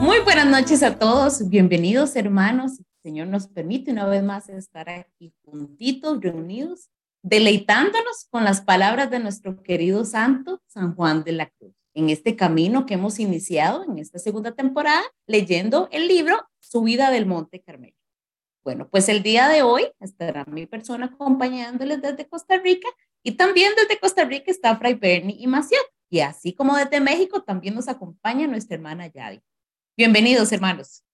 Muy buenas noches a todos, bienvenidos hermanos. El Señor nos permite una vez más estar aquí juntitos, reunidos, deleitándonos con las palabras de nuestro querido santo San Juan de la Cruz. En este camino que hemos iniciado en esta segunda temporada, leyendo el libro Su vida del Monte Carmelo. Bueno, pues el día de hoy estará mi persona acompañándoles desde Costa Rica y también desde Costa Rica está Fray Bernie y Maciel. Y así como desde México también nos acompaña nuestra hermana Yadi. Bienvenidos, hermanos.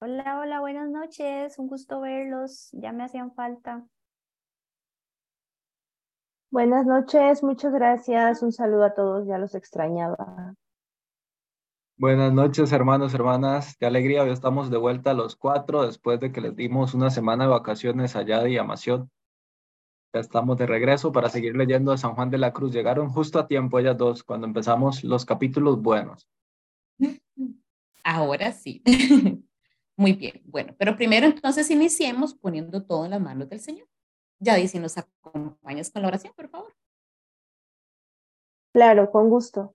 Hola, hola, buenas noches. Un gusto verlos. Ya me hacían falta. Buenas noches, muchas gracias. Un saludo a todos, ya los extrañaba. Buenas noches, hermanos, hermanas. Qué alegría, hoy estamos de vuelta a los cuatro después de que les dimos una semana de vacaciones allá de Amación. Ya estamos de regreso para seguir leyendo a San Juan de la Cruz. Llegaron justo a tiempo ellas dos cuando empezamos los capítulos buenos. Ahora sí. Muy bien. Bueno, pero primero entonces iniciemos poniendo todo en las manos del Señor. Ya si nos acompañas con la oración, por favor. Claro, con gusto.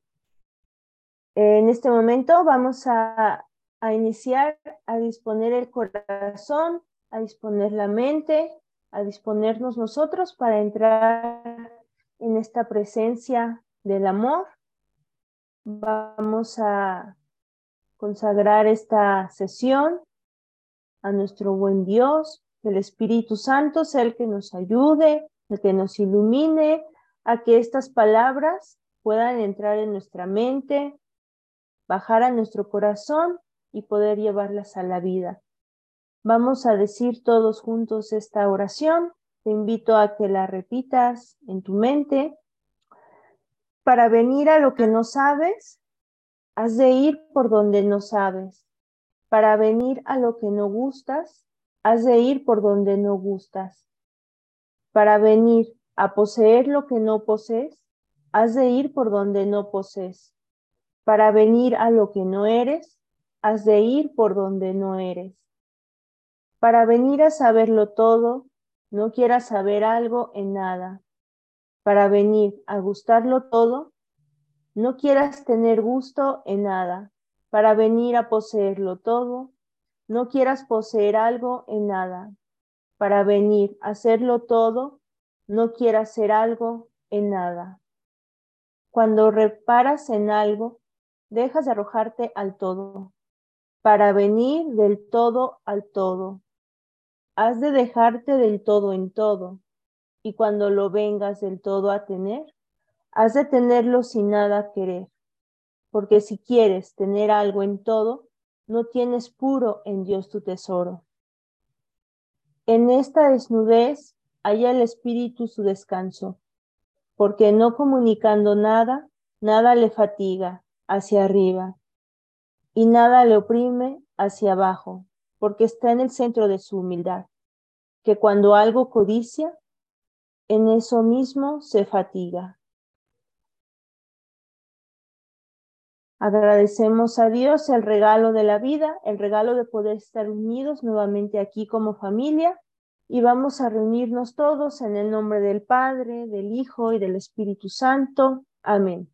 En este momento vamos a, a iniciar a disponer el corazón, a disponer la mente, a disponernos nosotros para entrar en esta presencia del amor. Vamos a consagrar esta sesión a nuestro buen Dios, el Espíritu Santo sea el que nos ayude, el que nos ilumine, a que estas palabras puedan entrar en nuestra mente, bajar a nuestro corazón y poder llevarlas a la vida. Vamos a decir todos juntos esta oración. Te invito a que la repitas en tu mente. Para venir a lo que no sabes, has de ir por donde no sabes. Para venir a lo que no gustas, has de ir por donde no gustas. Para venir a poseer lo que no posees, has de ir por donde no posees. Para venir a lo que no eres, has de ir por donde no eres. Para venir a saberlo todo, no quieras saber algo en nada. Para venir a gustarlo todo, no quieras tener gusto en nada. Para venir a poseerlo todo, no quieras poseer algo en nada. Para venir a hacerlo todo, no quieras ser algo en nada. Cuando reparas en algo, dejas de arrojarte al todo. Para venir del todo al todo has de dejarte del todo en todo, y cuando lo vengas del todo a tener, has de tenerlo sin nada querer, porque si quieres tener algo en todo, no tienes puro en Dios tu tesoro. En esta desnudez halla el espíritu su descanso, porque no comunicando nada, nada le fatiga hacia arriba, y nada le oprime hacia abajo, porque está en el centro de su humildad, que cuando algo codicia, en eso mismo se fatiga. Agradecemos a Dios el regalo de la vida, el regalo de poder estar unidos nuevamente aquí como familia y vamos a reunirnos todos en el nombre del Padre, del Hijo y del Espíritu Santo. Amén.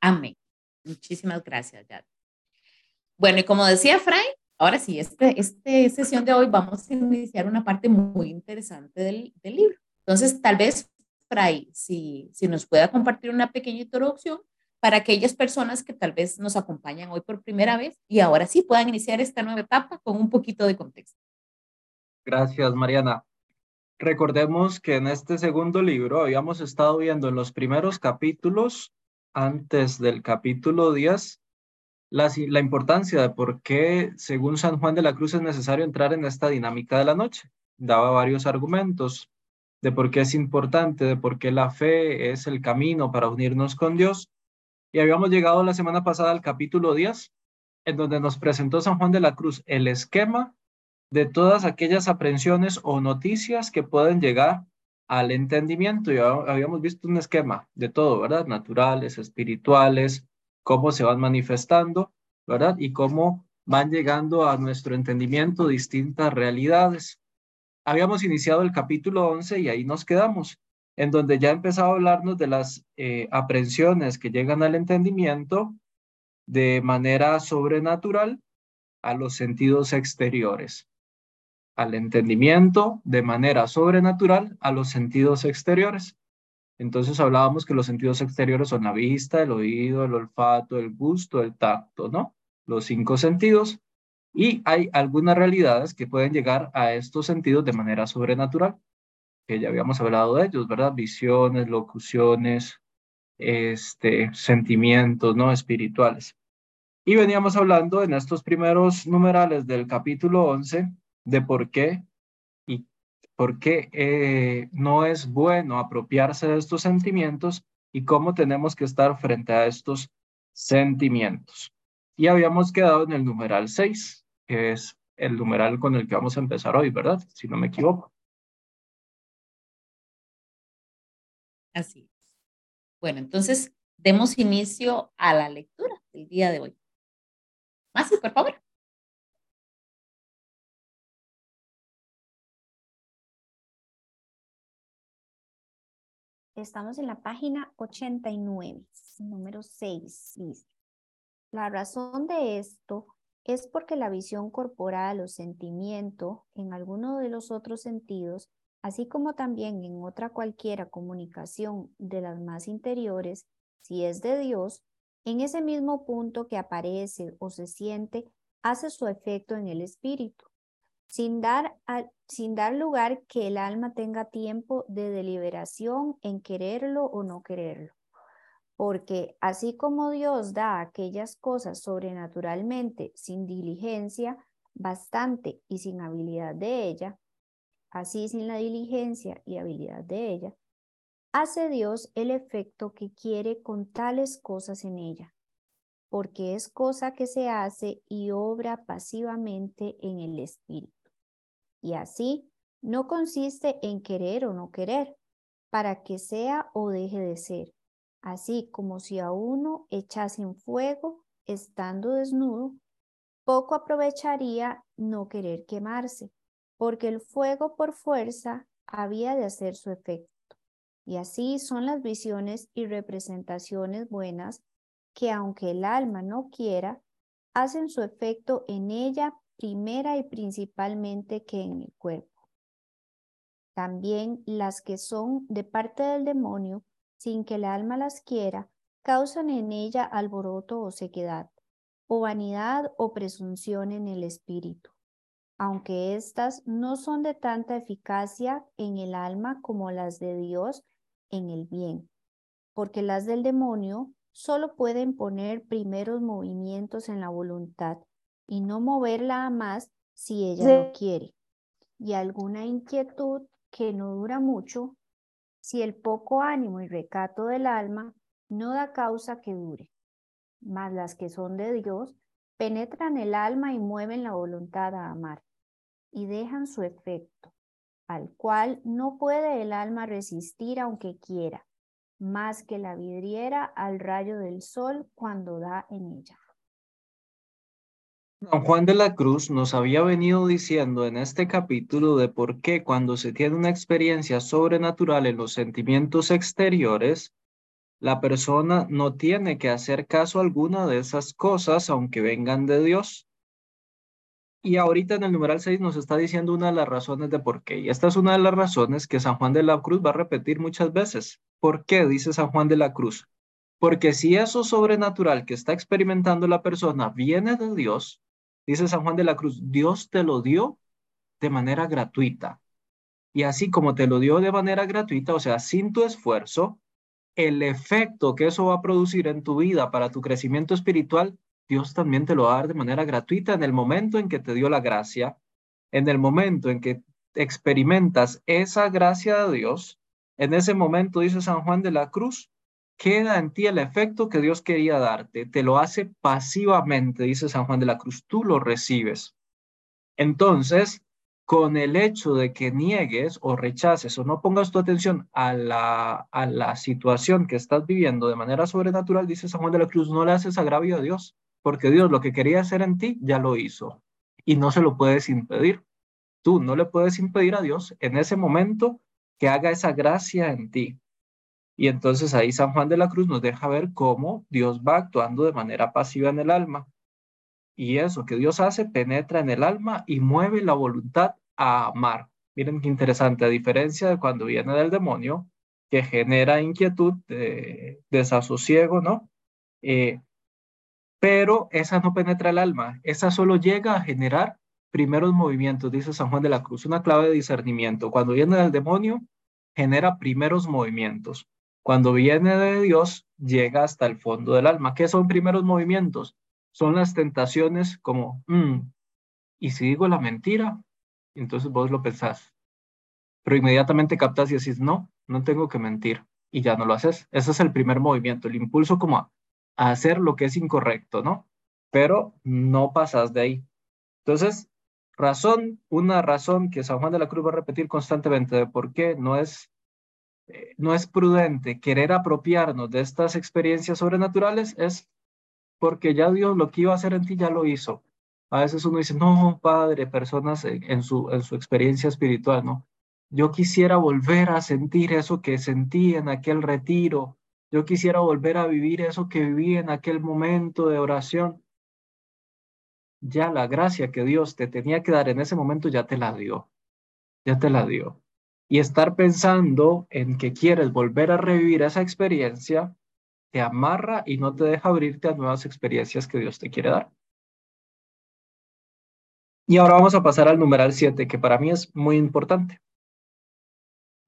Amén. Muchísimas gracias, Yad. Bueno, y como decía Fray, ahora sí, este, esta sesión de hoy vamos a iniciar una parte muy interesante del, del libro. Entonces, tal vez, Fray, si, si nos pueda compartir una pequeña introducción para aquellas personas que tal vez nos acompañan hoy por primera vez y ahora sí puedan iniciar esta nueva etapa con un poquito de contexto. Gracias, Mariana. Recordemos que en este segundo libro habíamos estado viendo en los primeros capítulos, antes del capítulo 10, la, importancia de por qué, según San Juan de la Cruz, es necesario entrar en esta dinámica de la noche. Daba varios argumentos de por qué es importante, de por qué la fe es el camino para unirnos con Dios. Y habíamos llegado la semana pasada al capítulo 10, en donde nos presentó San Juan de la Cruz el esquema de todas aquellas aprensiones o noticias que pueden llegar al entendimiento. Y habíamos visto un esquema de todo, ¿verdad? Naturales, espirituales, cómo se van manifestando, ¿verdad? Y cómo van llegando a nuestro entendimiento distintas realidades. Habíamos iniciado el capítulo 11 y ahí nos quedamos. en donde ya empezaba a hablarnos de las eh, aprensiones que llegan al entendimiento de manera sobrenatural a los sentidos exteriores, al entendimiento de manera sobrenatural a los sentidos exteriores. Entonces hablábamos que los sentidos exteriores son la vista, el oído, el olfato, el gusto, el tacto, ¿no? Los cinco sentidos. Y hay algunas realidades que pueden llegar a estos sentidos de manera sobrenatural, que ya habíamos hablado de ellos, ¿verdad? Visiones, locuciones, este, sentimientos, ¿no? Espirituales. Y veníamos hablando en estos primeros numerales del capítulo 11 de por qué y por qué eh, no es bueno apropiarse de estos sentimientos y cómo tenemos que estar frente a estos sentimientos. Y habíamos quedado en el numeral 6, que es el numeral con el que vamos a empezar hoy, ¿verdad? Si no me equivoco. Así es. Bueno, entonces demos inicio a la lectura del día de hoy. Más, por favor. Estamos en la página 89, número 6. La razón de esto es porque la visión corporal o sentimiento en alguno de los otros sentidos, así como también en otra cualquiera comunicación de las más interiores, si es de Dios, en ese mismo punto que aparece o se siente, hace su efecto en el espíritu, sin dar, sin dar lugar que el alma tenga tiempo de deliberación en quererlo o no quererlo porque así como Dios da aquellas cosas sobrenaturalmente sin diligencia bastante y sin habilidad de ella, así sin la diligencia y habilidad de ella, hace Dios el efecto que quiere con tales cosas en ella, porque es cosa que se hace y obra pasivamente en el espíritu. Y así no consiste en querer o no querer, para que sea o deje de ser así como si a uno echasen fuego estando desnudo, poco aprovecharía no querer quemarse, porque el fuego por fuerza había de hacer su efecto. Y así son las visiones y representaciones buenas que aunque el alma no quiera, hacen su efecto en ella primera y principalmente que en el cuerpo. También las que son de parte del demonio sin que el alma las quiera, causan en ella alboroto o sequedad, o vanidad o presunción en el espíritu, aunque éstas no son de tanta eficacia en el alma como las de Dios en el bien, porque las del demonio solo pueden poner primeros movimientos en la voluntad y no moverla a más si ella no quiere, y alguna inquietud que no dura mucho si el poco ánimo y recato del alma no da causa que dure, mas las que son de Dios penetran el alma y mueven la voluntad a amar, y dejan su efecto, al cual no puede el alma resistir aunque quiera, más que la vidriera al rayo del sol cuando da en ella. San Juan de la Cruz nos había venido diciendo en este capítulo de por qué cuando se tiene una experiencia sobrenatural en los sentimientos exteriores, la persona no tiene que hacer caso alguna de esas cosas aunque vengan de Dios. Y ahorita en el numeral 6 nos está diciendo una de las razones de por qué. Y esta es una de las razones que San Juan de la Cruz va a repetir muchas veces. ¿Por qué? Dice San Juan de la Cruz. Porque si eso sobrenatural que está experimentando la persona viene de Dios, Dice San Juan de la Cruz, Dios te lo dio de manera gratuita. Y así como te lo dio de manera gratuita, o sea, sin tu esfuerzo, el efecto que eso va a producir en tu vida para tu crecimiento espiritual, Dios también te lo va a dar de manera gratuita en el momento en que te dio la gracia, en el momento en que experimentas esa gracia de Dios, en ese momento, dice San Juan de la Cruz, queda en ti el efecto que Dios quería darte, te lo hace pasivamente, dice San Juan de la Cruz, tú lo recibes. Entonces, con el hecho de que niegues o rechaces o no pongas tu atención a la, a la situación que estás viviendo de manera sobrenatural, dice San Juan de la Cruz, no le haces agravio a Dios, porque Dios lo que quería hacer en ti ya lo hizo y no se lo puedes impedir. Tú no le puedes impedir a Dios en ese momento que haga esa gracia en ti. Y entonces ahí San Juan de la Cruz nos deja ver cómo Dios va actuando de manera pasiva en el alma. Y eso que Dios hace penetra en el alma y mueve la voluntad a amar. Miren qué interesante, a diferencia de cuando viene del demonio, que genera inquietud, desasosiego, ¿no? Eh, pero esa no penetra el alma, esa solo llega a generar primeros movimientos, dice San Juan de la Cruz, una clave de discernimiento. Cuando viene del demonio, genera primeros movimientos. Cuando viene de Dios, llega hasta el fondo del alma. ¿Qué son primeros movimientos? Son las tentaciones como, mm, ¿y si digo la mentira? Entonces vos lo pensás. Pero inmediatamente captas y decís, no, no tengo que mentir. Y ya no lo haces. Ese es el primer movimiento, el impulso como a, a hacer lo que es incorrecto, ¿no? Pero no pasas de ahí. Entonces, razón, una razón que San Juan de la Cruz va a repetir constantemente de por qué no es, eh, no es prudente querer apropiarnos de estas experiencias sobrenaturales es porque ya Dios lo que iba a hacer en ti ya lo hizo. A veces uno dice, no, padre, personas en, su, en su experiencia espiritual, ¿no? Yo quisiera volver a sentir eso que sentí en aquel retiro. Yo quisiera volver a vivir eso que viví en aquel momento de oración ya la gracia que Dios te tenía que dar en ese momento ya te la dio, ya te la dio. Y estar pensando en que quieres volver a revivir esa experiencia, te amarra y no te deja abrirte a nuevas experiencias que Dios te quiere dar. Y ahora vamos a pasar al numeral 7, que para mí es muy importante.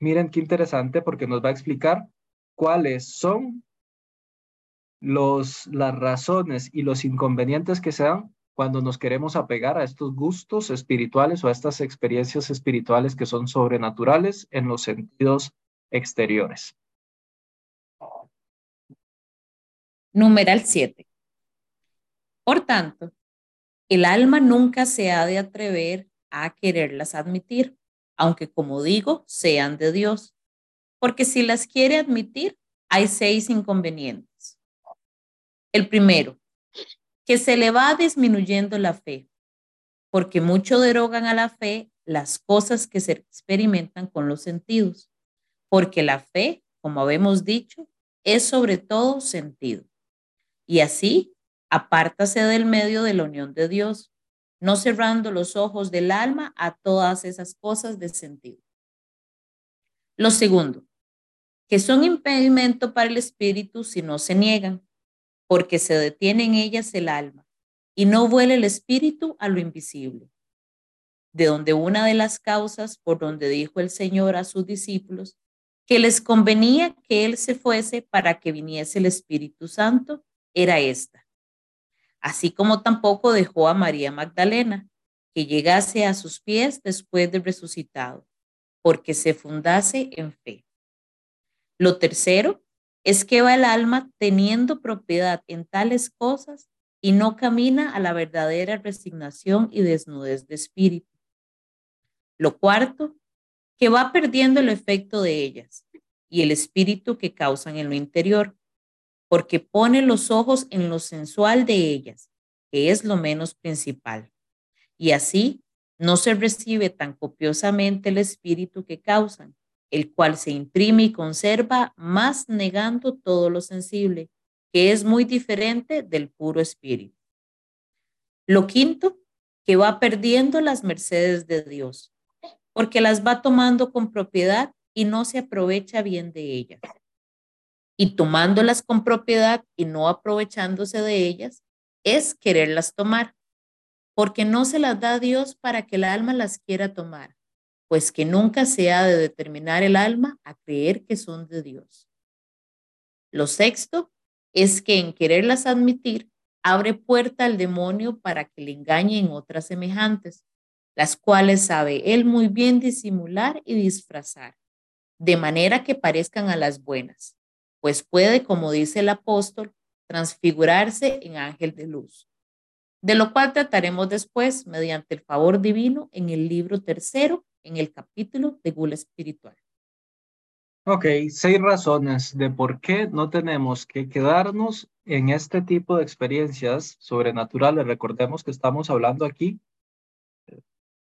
Miren qué interesante porque nos va a explicar cuáles son los, las razones y los inconvenientes que se dan cuando nos queremos apegar a estos gustos espirituales o a estas experiencias espirituales que son sobrenaturales en los sentidos exteriores. Numeral 7. Por tanto, el alma nunca se ha de atrever a quererlas admitir, aunque como digo, sean de Dios, porque si las quiere admitir, hay seis inconvenientes. El primero, que se le va disminuyendo la fe, porque mucho derogan a la fe las cosas que se experimentan con los sentidos, porque la fe, como habemos dicho, es sobre todo sentido. Y así, apártase del medio de la unión de Dios, no cerrando los ojos del alma a todas esas cosas de sentido. Lo segundo, que son impedimento para el espíritu si no se niegan, porque se detiene en ellas el alma y no vuela el espíritu a lo invisible. De donde una de las causas por donde dijo el Señor a sus discípulos que les convenía que Él se fuese para que viniese el Espíritu Santo era esta. Así como tampoco dejó a María Magdalena que llegase a sus pies después de resucitado, porque se fundase en fe. Lo tercero es que va el alma teniendo propiedad en tales cosas y no camina a la verdadera resignación y desnudez de espíritu. Lo cuarto, que va perdiendo el efecto de ellas y el espíritu que causan en lo interior, porque pone los ojos en lo sensual de ellas, que es lo menos principal. Y así no se recibe tan copiosamente el espíritu que causan, el cual se imprime y conserva más negando todo lo sensible, que es muy diferente del puro espíritu. Lo quinto, que va perdiendo las mercedes de Dios, porque las va tomando con propiedad y no se aprovecha bien de ellas. Y tomándolas con propiedad y no aprovechándose de ellas, es quererlas tomar, porque no se las da Dios para que el alma las quiera tomar, pues que nunca se ha de determinar el alma a creer que son de Dios. Lo sexto es que en quererlas admitir, abre puerta al demonio para que le engañen otras semejantes, las cuales sabe él muy bien disimular y disfrazar, de manera que parezcan a las buenas, pues puede, como dice el apóstol, transfigurarse en ángel de luz, de lo cual trataremos después mediante el favor divino en el libro tercero en el capítulo de gula espiritual. Ok, seis razones de por qué no tenemos que quedarnos en este tipo de experiencias sobrenaturales. Recordemos que estamos hablando aquí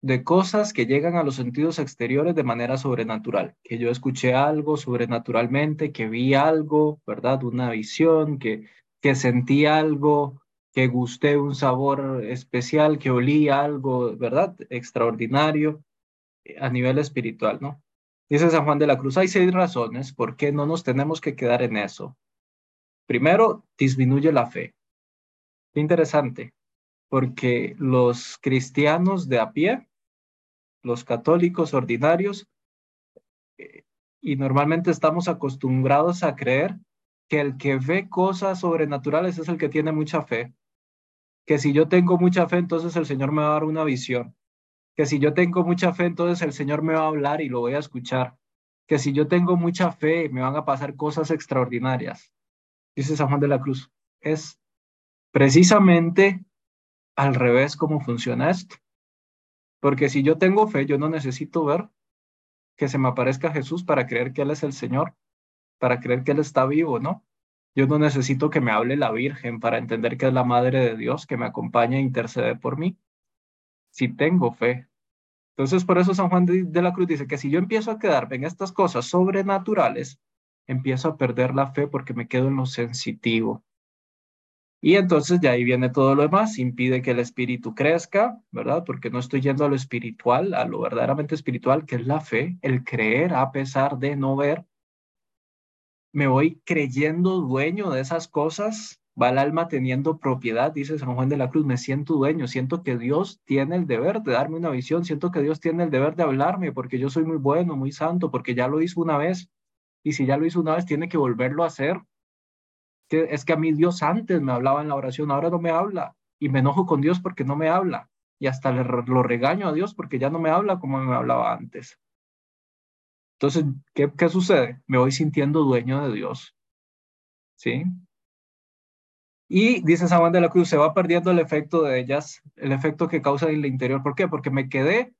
de cosas que llegan a los sentidos exteriores de manera sobrenatural, que yo escuché algo sobrenaturalmente, que vi algo, ¿verdad? Una visión, que, que sentí algo, que gusté un sabor especial, que olí algo, ¿verdad? Extraordinario a nivel espiritual, ¿no? Dice San Juan de la Cruz, hay seis razones por qué no nos tenemos que quedar en eso. Primero, disminuye la fe. Interesante, porque los cristianos de a pie, los católicos ordinarios, eh, y normalmente estamos acostumbrados a creer que el que ve cosas sobrenaturales es el que tiene mucha fe. Que si yo tengo mucha fe, entonces el Señor me va a dar una visión que si yo tengo mucha fe, entonces el Señor me va a hablar y lo voy a escuchar, que si yo tengo mucha fe, me van a pasar cosas extraordinarias. Dice San Juan de la Cruz, es precisamente al revés cómo funciona esto. Porque si yo tengo fe, yo no necesito ver que se me aparezca Jesús para creer que Él es el Señor, para creer que Él está vivo, ¿no? Yo no necesito que me hable la Virgen para entender que es la Madre de Dios, que me acompaña e intercede por mí si tengo fe. Entonces, por eso San Juan de, la Cruz dice que si yo empiezo a quedarme en estas cosas sobrenaturales, empiezo a perder la fe porque me quedo en lo sensitivo. Y entonces de ahí viene todo lo demás, impide que el espíritu crezca, ¿verdad? Porque no estoy yendo a lo espiritual, a lo verdaderamente espiritual, que es la fe, el creer a pesar de no ver. Me voy creyendo dueño de esas cosas va el alma teniendo propiedad, dice San Juan de la Cruz, me siento dueño, siento que Dios tiene el deber de darme una visión, siento que Dios tiene el deber de hablarme porque yo soy muy bueno, muy santo, porque ya lo hizo una vez, y si ya lo hizo una vez, tiene que volverlo a hacer. Es que a mí Dios antes me hablaba en la oración, ahora no me habla, y me enojo con Dios porque no me habla, y hasta lo regaño a Dios porque ya no me habla como me hablaba antes. Entonces, ¿qué, ¿qué sucede? Me voy sintiendo dueño de Dios. ¿Sí? Y dice San Juan de la Cruz, se va perdiendo el efecto de ellas, el efecto que causa en el interior. ¿Por qué? Porque me quedé,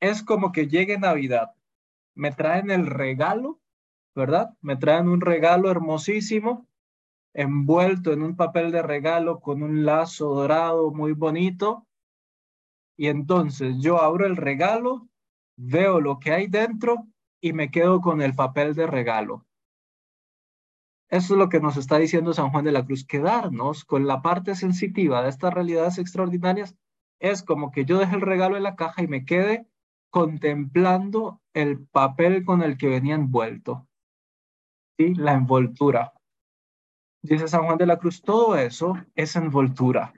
es como que llegue Navidad, me traen el regalo, ¿verdad? Me traen un regalo hermosísimo, envuelto en un papel de regalo con un lazo dorado muy bonito. Y entonces yo abro el regalo, veo lo que hay dentro y me quedo con el papel de regalo. Eso es lo que nos está diciendo San Juan de la Cruz, quedarnos con la parte sensitiva de estas realidades extraordinarias es como que yo deje el regalo en la caja y me quede contemplando el papel con el que venía envuelto. ¿Sí? La envoltura. Dice San Juan de la Cruz, todo eso es envoltura.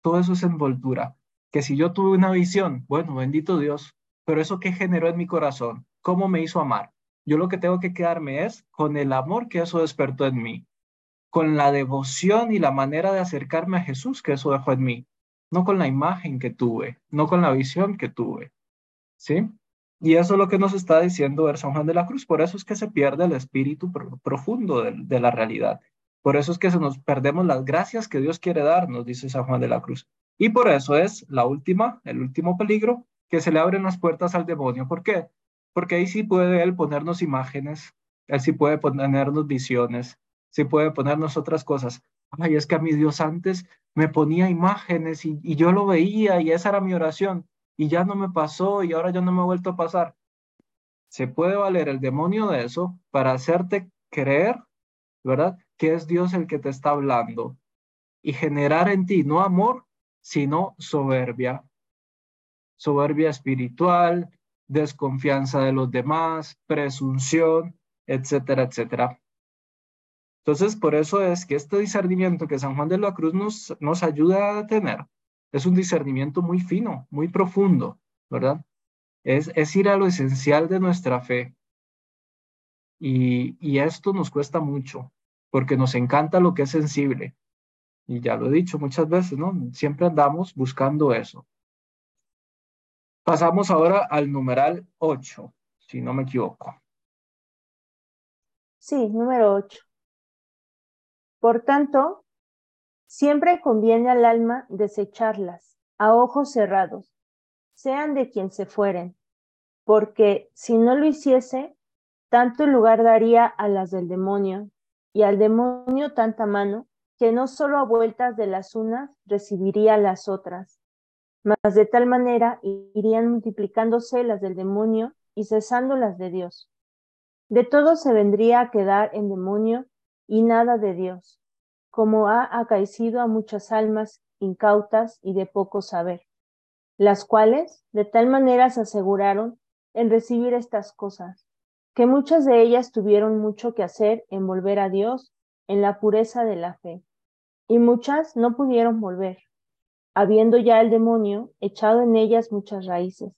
Todo eso es envoltura. Que si yo tuve una visión, bueno, bendito Dios, pero eso que generó en mi corazón, ¿cómo me hizo amar? Yo lo que tengo que quedarme es con el amor que eso despertó en mí, con la devoción y la manera de acercarme a Jesús que eso dejó en mí, no con la imagen que tuve, no con la visión que tuve. ¿Sí? Y eso es lo que nos está diciendo el San Juan de la Cruz. Por eso es que se pierde el espíritu profundo de, la realidad. Por eso es que se nos perdemos las gracias que Dios quiere darnos, dice San Juan de la Cruz. Y por eso es la última, el último peligro, que se le abren las puertas al demonio. ¿Por qué? Porque ahí sí puede él ponernos imágenes, él sí puede ponernos visiones, sí puede ponernos otras cosas. Ay, es que a mi Dios antes me ponía imágenes y, yo lo veía y esa era mi oración y ya no me pasó y ahora ya no me ha vuelto a pasar. Se puede valer el demonio de eso para hacerte creer, ¿verdad? Que es Dios el que te está hablando y generar en ti no amor, sino soberbia. Soberbia espiritual, desconfianza de los demás, presunción, etcétera, etcétera. Entonces, por eso es que este discernimiento que San Juan de la Cruz nos, nos ayuda a tener es un discernimiento muy fino, muy profundo, ¿verdad? Es, es ir a lo esencial de nuestra fe. Y, y esto nos cuesta mucho, porque nos encanta lo que es sensible. Y ya lo he dicho muchas veces, ¿no? Siempre andamos buscando eso. Pasamos ahora al numeral 8, si no me equivoco. Sí, número 8. Por tanto, siempre conviene al alma desecharlas a ojos cerrados, sean de quien se fueren, porque si no lo hiciese, tanto lugar daría a las del demonio, y al demonio tanta mano, que no solo a vueltas de las unas recibiría las otras mas de tal manera irían multiplicándose las del demonio y cesando las de Dios. De todo se vendría a quedar en demonio y nada de Dios, como ha acaecido a muchas almas incautas y de poco saber, las cuales de tal manera se aseguraron en recibir estas cosas, que muchas de ellas tuvieron mucho que hacer en volver a Dios en la pureza de la fe, y muchas no pudieron volver, habiendo ya el demonio echado en ellas muchas raíces.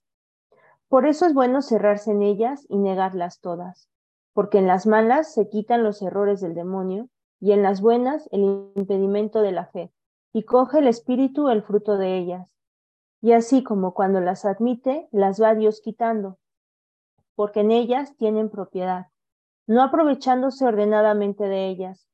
Por eso es bueno cerrarse en ellas y negarlas todas, porque en las malas se quitan los errores del demonio y en las buenas el impedimento de la fe, y coge el espíritu el fruto de ellas. Y así como cuando las admite, las va Dios quitando, porque en ellas tienen propiedad, no aprovechándose ordenadamente de ellas.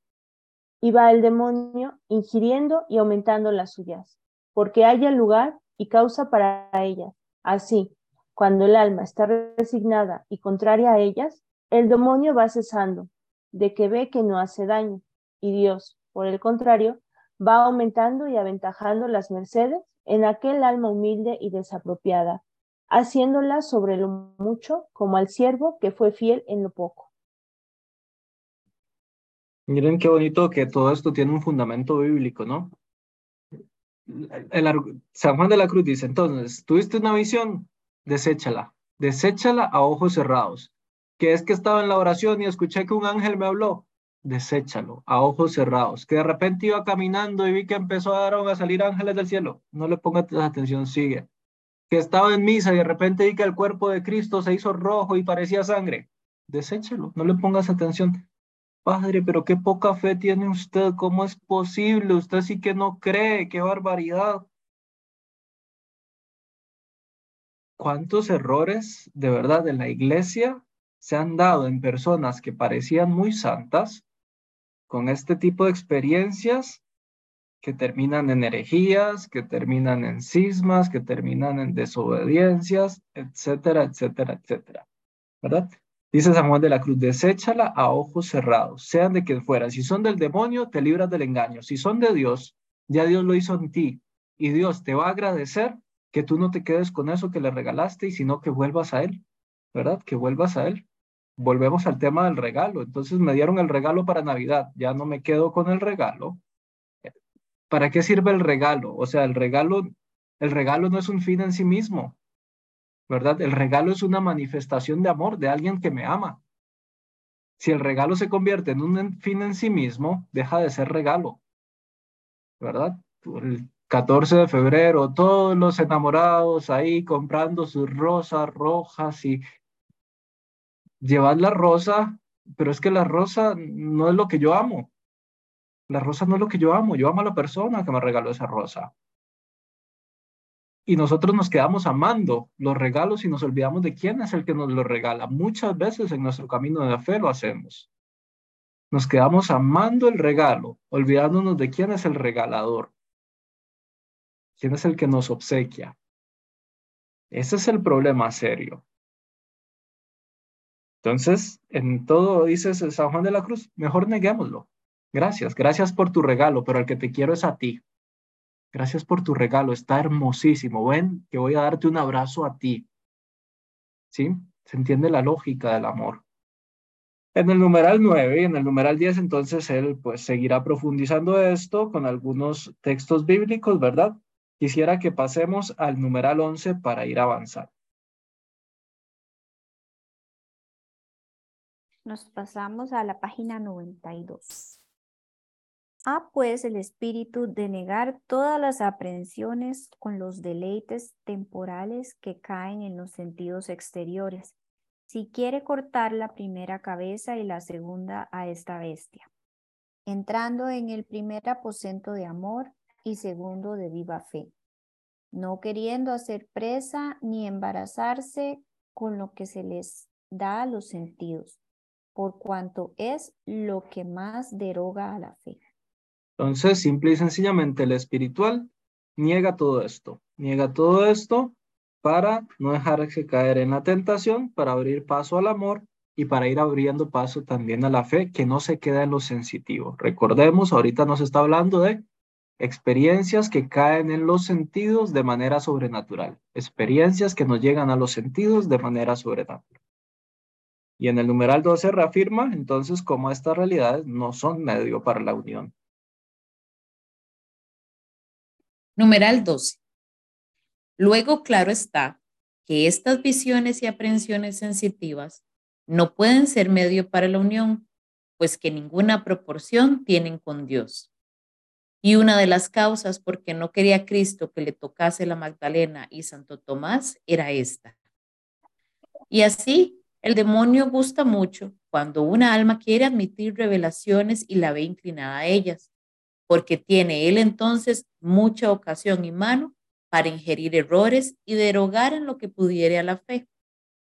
Y va el demonio ingiriendo y aumentando las suyas, porque haya lugar y causa para ellas. Así, cuando el alma está resignada y contraria a ellas, el demonio va cesando, de que ve que no hace daño, y Dios, por el contrario, va aumentando y aventajando las mercedes en aquel alma humilde y desapropiada, haciéndola sobre lo mucho como al siervo que fue fiel en lo poco. Miren qué bonito que todo esto tiene un fundamento bíblico, ¿no? San Juan de la Cruz dice, entonces, tuviste una visión, deséchala, deséchala a ojos cerrados. Que es que estaba en la oración y escuché que un ángel me habló, deséchalo a ojos cerrados. Que de repente iba caminando y vi que empezó a, a salir ángeles del cielo. No le pongas atención, sigue. Que estaba en misa y de repente vi que el cuerpo de Cristo se hizo rojo y parecía sangre. Deséchalo, no le pongas atención. Padre, pero qué poca fe tiene usted. ¿Cómo es posible? Usted sí que no cree. Qué barbaridad. ¿Cuántos errores de verdad en la iglesia se han dado en personas que parecían muy santas con este tipo de experiencias que terminan en herejías, que terminan en cismas, que terminan en desobediencias, etcétera, etcétera, etcétera. ¿Verdad? Dice San Juan de la Cruz, deséchala a ojos cerrados, sean de quien fuera. Si son del demonio, te libras del engaño. Si son de Dios, ya Dios lo hizo en ti. Y Dios te va a agradecer que tú no te quedes con eso que le regalaste y sino que vuelvas a Él, ¿verdad? Que vuelvas a Él volvemos al tema del regalo. Entonces me dieron el regalo para Navidad, ya no me quedo con el regalo. ¿Para qué sirve el regalo? O sea, el regalo, el regalo no es un fin en sí mismo, ¿verdad? El regalo es una manifestación de amor de alguien que me ama. Si el regalo se convierte en un fin en sí mismo, deja de ser regalo, ¿verdad? El 14 de febrero, todos los enamorados ahí comprando sus rosas rojas y llevad la rosa, pero es que la rosa no es lo que yo amo. La rosa no es lo que yo amo, yo amo a la persona que me regaló esa rosa. Y nosotros nos quedamos amando los regalos y nos olvidamos de quién es el que nos los regala. Muchas veces en nuestro camino de fe lo hacemos. Nos quedamos amando el regalo, olvidándonos de quién es el regalador. ¿Quién es el que nos obsequia? Ese es el problema serio. Entonces, en todo dices San Juan de la Cruz, mejor neguémoslo. Gracias, gracias por tu regalo, pero el que te quiero es a ti. Gracias por tu regalo, está hermosísimo. Ven que voy a darte un abrazo a ti. ¿Sí? Se entiende la lógica del amor. En el numeral 9 y en el numeral 10, entonces él pues seguirá profundizando esto con algunos textos bíblicos, ¿verdad? Quisiera que pasemos al numeral 11 para ir avanzando. Nos pasamos a la página 92. Ha pues el espíritu de negar todas las aprehensiones con los deleites temporales que caen en los sentidos exteriores, si quiere cortar la primera cabeza y la segunda a esta bestia, entrando en el primer aposento de amor y segundo de viva fe, no queriendo hacer presa ni embarazarse con lo que se les da a los sentidos por cuanto es lo que más deroga a la fe. Entonces, simple y sencillamente, el espiritual niega todo esto, niega todo esto para no dejarse caer en la tentación, para abrir paso al amor y para ir abriendo paso también a la fe que no se queda en lo sensitivo. Recordemos, ahorita nos está hablando de experiencias que caen en los sentidos de manera sobrenatural, experiencias que nos llegan a los sentidos de manera sobrenatural. Y en el numeral 12 reafirma entonces cómo estas realidades no son medio para la unión. Numeral 12. Luego, claro está que estas visiones y aprehensiones sensitivas no pueden ser medio para la unión, pues que ninguna proporción tienen con Dios. Y una de las causas por qué no quería Cristo que le tocase la Magdalena y Santo Tomás era esta. Y así, el demonio gusta mucho cuando una alma quiere admitir revelaciones y la ve inclinada a ellas, porque tiene él entonces mucha ocasión y mano para ingerir errores y derogar en lo que pudiere a la fe.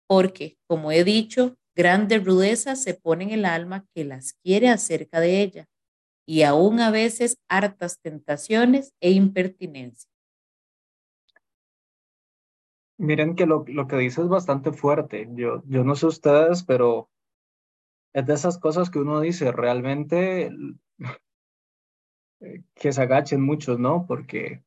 Porque, como he dicho, grandes rudezas se ponen en el alma que las quiere acerca de ella y aún a veces hartas tentaciones e impertinencia. Miren que lo, lo que dice es bastante fuerte. Yo, yo no sé ustedes, pero es de esas cosas que uno dice realmente que se agachen muchos, ¿no? Porque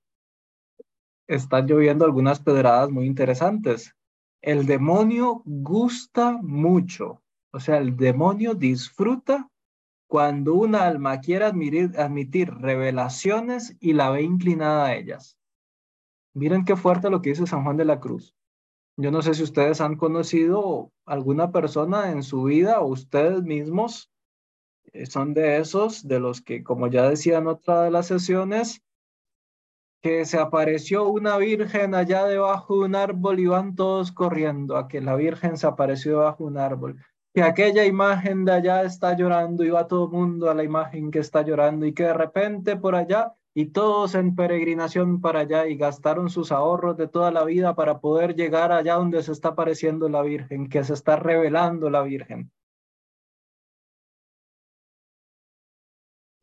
están lloviendo algunas pedradas muy interesantes. El demonio gusta mucho, o sea, el demonio disfruta cuando una alma quiere admitir, revelaciones y la ve inclinada a ellas. Miren qué fuerte lo que dice San Juan de la Cruz. Yo no sé si ustedes han conocido alguna persona en su vida o ustedes mismos son de esos, de los que, como ya decía en otra de las sesiones, que se apareció una virgen allá debajo de un árbol y van todos corriendo a que la virgen se apareció debajo de un árbol que aquella imagen de allá está llorando y va todo el mundo a la imagen que está llorando y que de repente por allá y todos en peregrinación para allá y gastaron sus ahorros de toda la vida para poder llegar allá donde se está apareciendo la Virgen, que se está revelando la Virgen.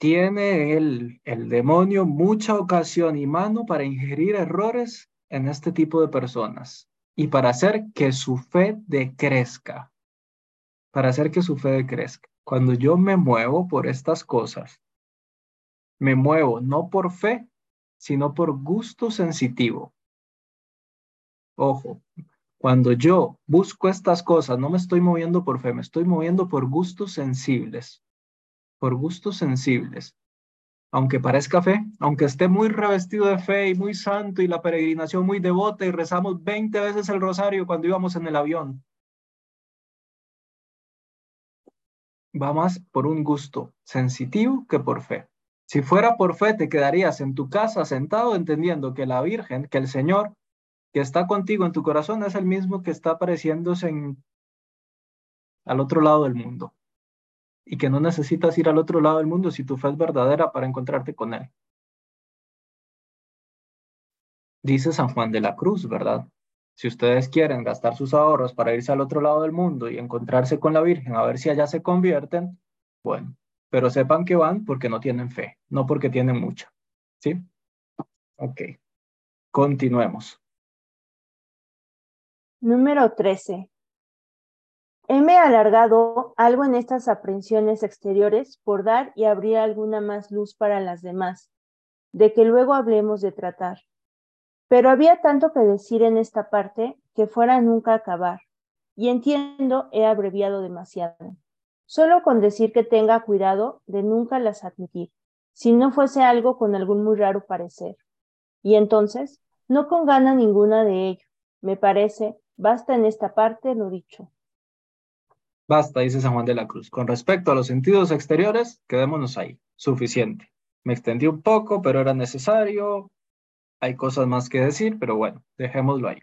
Tiene el, el demonio mucha ocasión y mano para ingerir errores en este tipo de personas y para hacer que su fe decrezca para hacer que su fe crezca. Cuando yo me muevo por estas cosas, me muevo no por fe, sino por gusto sensitivo. Ojo, cuando yo busco estas cosas, no me estoy moviendo por fe, me estoy moviendo por gustos sensibles, por gustos sensibles. Aunque parezca fe, aunque esté muy revestido de fe y muy santo y la peregrinación muy devota y rezamos 20 veces el rosario cuando íbamos en el avión, va más por un gusto sensitivo que por fe. Si fuera por fe, te quedarías en tu casa sentado entendiendo que la Virgen, que el Señor que está contigo en tu corazón es el mismo que está apareciéndose en, al otro lado del mundo. Y que no necesitas ir al otro lado del mundo si tu fe es verdadera para encontrarte con Él. Dice San Juan de la Cruz, ¿verdad? Si ustedes quieren gastar sus ahorros para irse al otro lado del mundo y encontrarse con la Virgen a ver si allá se convierten, bueno, pero sepan que van porque no tienen fe, no porque tienen mucha. ¿Sí? Ok. Continuemos. Número 13. Heme alargado algo en estas aprensiones exteriores por dar y abrir alguna más luz para las demás, de que luego hablemos de tratar. Pero había tanto que decir en esta parte que fuera nunca acabar, y entiendo he abreviado demasiado. Solo con decir que tenga cuidado de nunca las admitir, si no fuese algo con algún muy raro parecer. Y entonces, no con gana ninguna de ello. Me parece, basta en esta parte lo dicho. Basta, dice San Juan de la Cruz. Con respecto a los sentidos exteriores, quedémonos ahí. Suficiente. Me extendí un poco, pero era necesario. Hay cosas más que decir, pero bueno, dejémoslo ahí.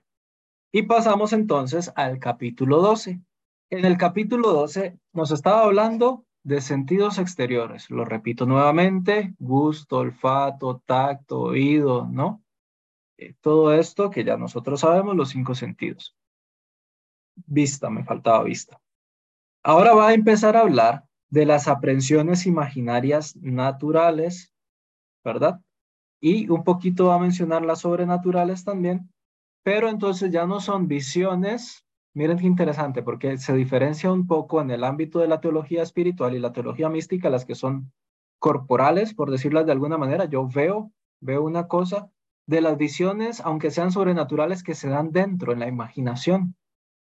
Y pasamos entonces al capítulo 12. En el capítulo 12 nos estaba hablando de sentidos exteriores. Lo repito nuevamente, gusto, olfato, tacto, oído, ¿no? Eh, todo esto que ya nosotros sabemos, los cinco sentidos. Vista, me faltaba vista. Ahora va a empezar a hablar de las aprensiones imaginarias naturales, ¿verdad? y un poquito va a mencionar las sobrenaturales también, pero entonces ya no son visiones, miren qué interesante, porque se diferencia un poco en el ámbito de la teología espiritual y la teología mística, las que son corporales, por decirlas de alguna manera, yo veo veo una cosa de las visiones, aunque sean sobrenaturales, que se dan dentro, en la imaginación.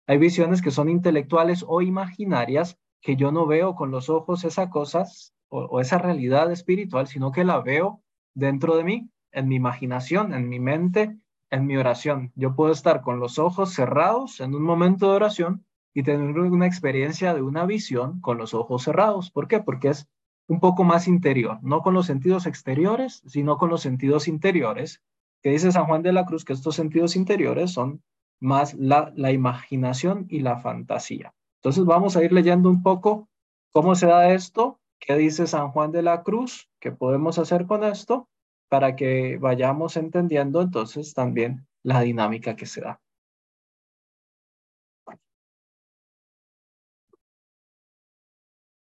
Hay visiones que son intelectuales o imaginarias que yo no veo con los ojos esa cosas o, esa realidad espiritual, sino que la veo dentro de mí, en mi imaginación, en mi mente, en mi oración. Yo puedo estar con los ojos cerrados en un momento de oración y tener una experiencia de una visión con los ojos cerrados. ¿Por qué? Porque es un poco más interior, no con los sentidos exteriores, sino con los sentidos interiores, que dice San Juan de la Cruz que estos sentidos interiores son más la, la imaginación y la fantasía. Entonces vamos a ir leyendo un poco cómo se da esto, qué dice San Juan de la Cruz, qué podemos hacer con esto, para que vayamos entendiendo entonces también la dinámica que se da.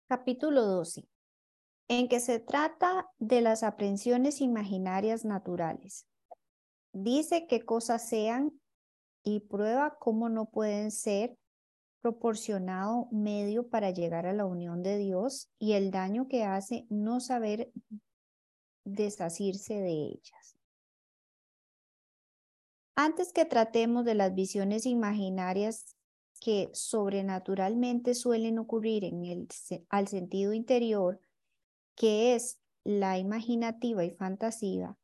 Capítulo 12, en que se trata de las aprensiones imaginarias naturales. Dice qué cosas sean y prueba cómo no pueden ser proporcionado medio para llegar a la unión de Dios y el daño que hace no saber desasirse de ellas. Antes que tratemos de las visiones imaginarias que sobrenaturalmente suelen ocurrir en el, al sentido interior, que es la imaginativa y fantasía,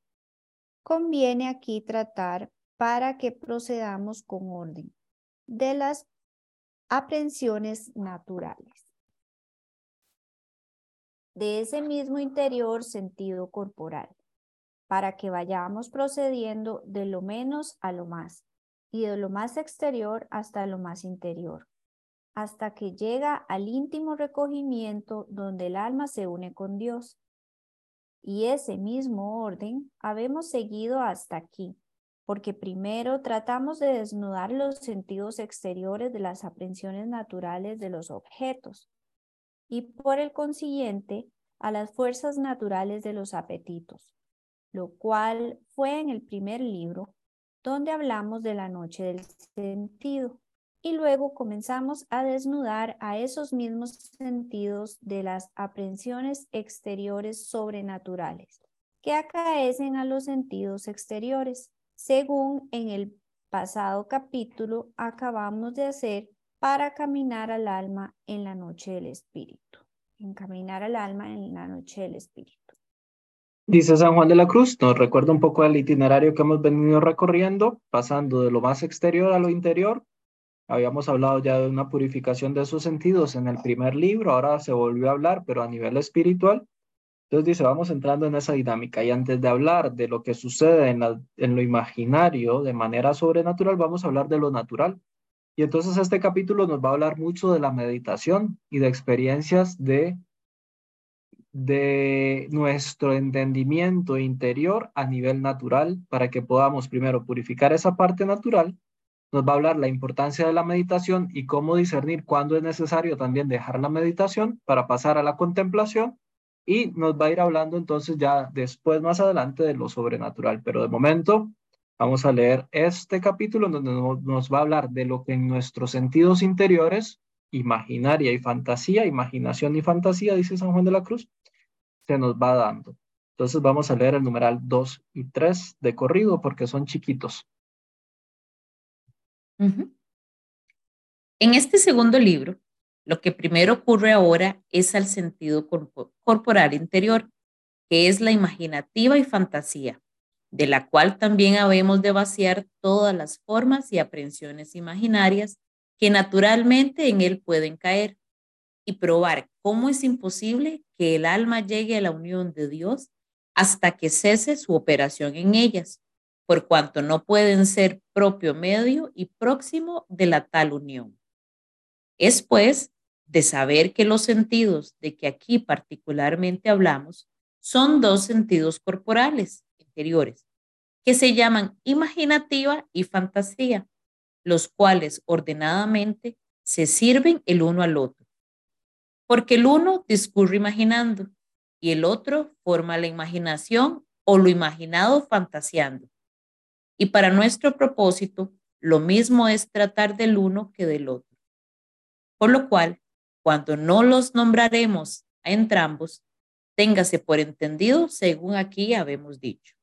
conviene aquí tratar para que procedamos con orden de las aprensiones naturales. De ese mismo interior sentido corporal, para que vayamos procediendo de lo menos a lo más y de lo más exterior hasta lo más interior, hasta que llega al íntimo recogimiento donde el alma se une con Dios. Y ese mismo orden habemos seguido hasta aquí, porque primero tratamos de desnudar los sentidos exteriores de las aprensiones naturales de los objetos y por el consiguiente a las fuerzas naturales de los apetitos, lo cual fue en el primer libro donde hablamos de la noche del sentido y luego comenzamos a desnudar a esos mismos sentidos de las aprensiones exteriores sobrenaturales que acaecen a los sentidos exteriores según en el pasado capítulo acabamos de hacer para caminar al alma en la noche del Espíritu. Encaminar al alma en la noche del Espíritu. Dice San Juan de la Cruz, nos recuerda un poco el itinerario que hemos venido recorriendo, pasando de lo más exterior a lo interior. Habíamos hablado ya de una purificación de esos sentidos en el primer libro, ahora se volvió a hablar, pero a nivel espiritual. Entonces dice, vamos entrando en esa dinámica y antes de hablar de lo que sucede en, en lo imaginario de manera sobrenatural, vamos a hablar de lo natural. Y entonces este capítulo nos va a hablar mucho de la meditación y de experiencias de, de nuestro entendimiento interior a nivel natural para que podamos primero purificar esa parte natural. Nos va a hablar la importancia de la meditación y cómo discernir cuándo es necesario también dejar la meditación para pasar a la contemplación y nos va a ir hablando entonces ya después, más adelante, de lo sobrenatural. Pero de momento vamos a leer este capítulo donde nos va a hablar de lo que en nuestros sentidos interiores, imaginaria y fantasía, imaginación y fantasía, dice San Juan de la Cruz, se nos va dando. Entonces vamos a leer el numeral 2 y 3 de corrido porque son chiquitos. En este segundo libro lo que primero ocurre ahora es al sentido corporal interior, que es la imaginativa y fantasía, de la cual también habemos de vaciar todas las formas y aprensiones imaginarias que naturalmente en él pueden caer y probar cómo es imposible que el alma llegue a la unión de Dios hasta que cese su operación en ellas, por cuanto no pueden ser propio medio y próximo de la tal unión. Es pues de saber que los sentidos de que aquí particularmente hablamos son dos sentidos corporales interiores, que se llaman imaginativa y fantasía, los cuales ordenadamente se sirven el uno al otro. Porque el uno discurre imaginando y el otro forma la imaginación o lo imaginado fantaseando. Y para nuestro propósito, lo mismo es tratar del uno que del otro. Por lo cual, cuando no los nombraremos a entrambos, téngase por entendido según aquí habemos dicho.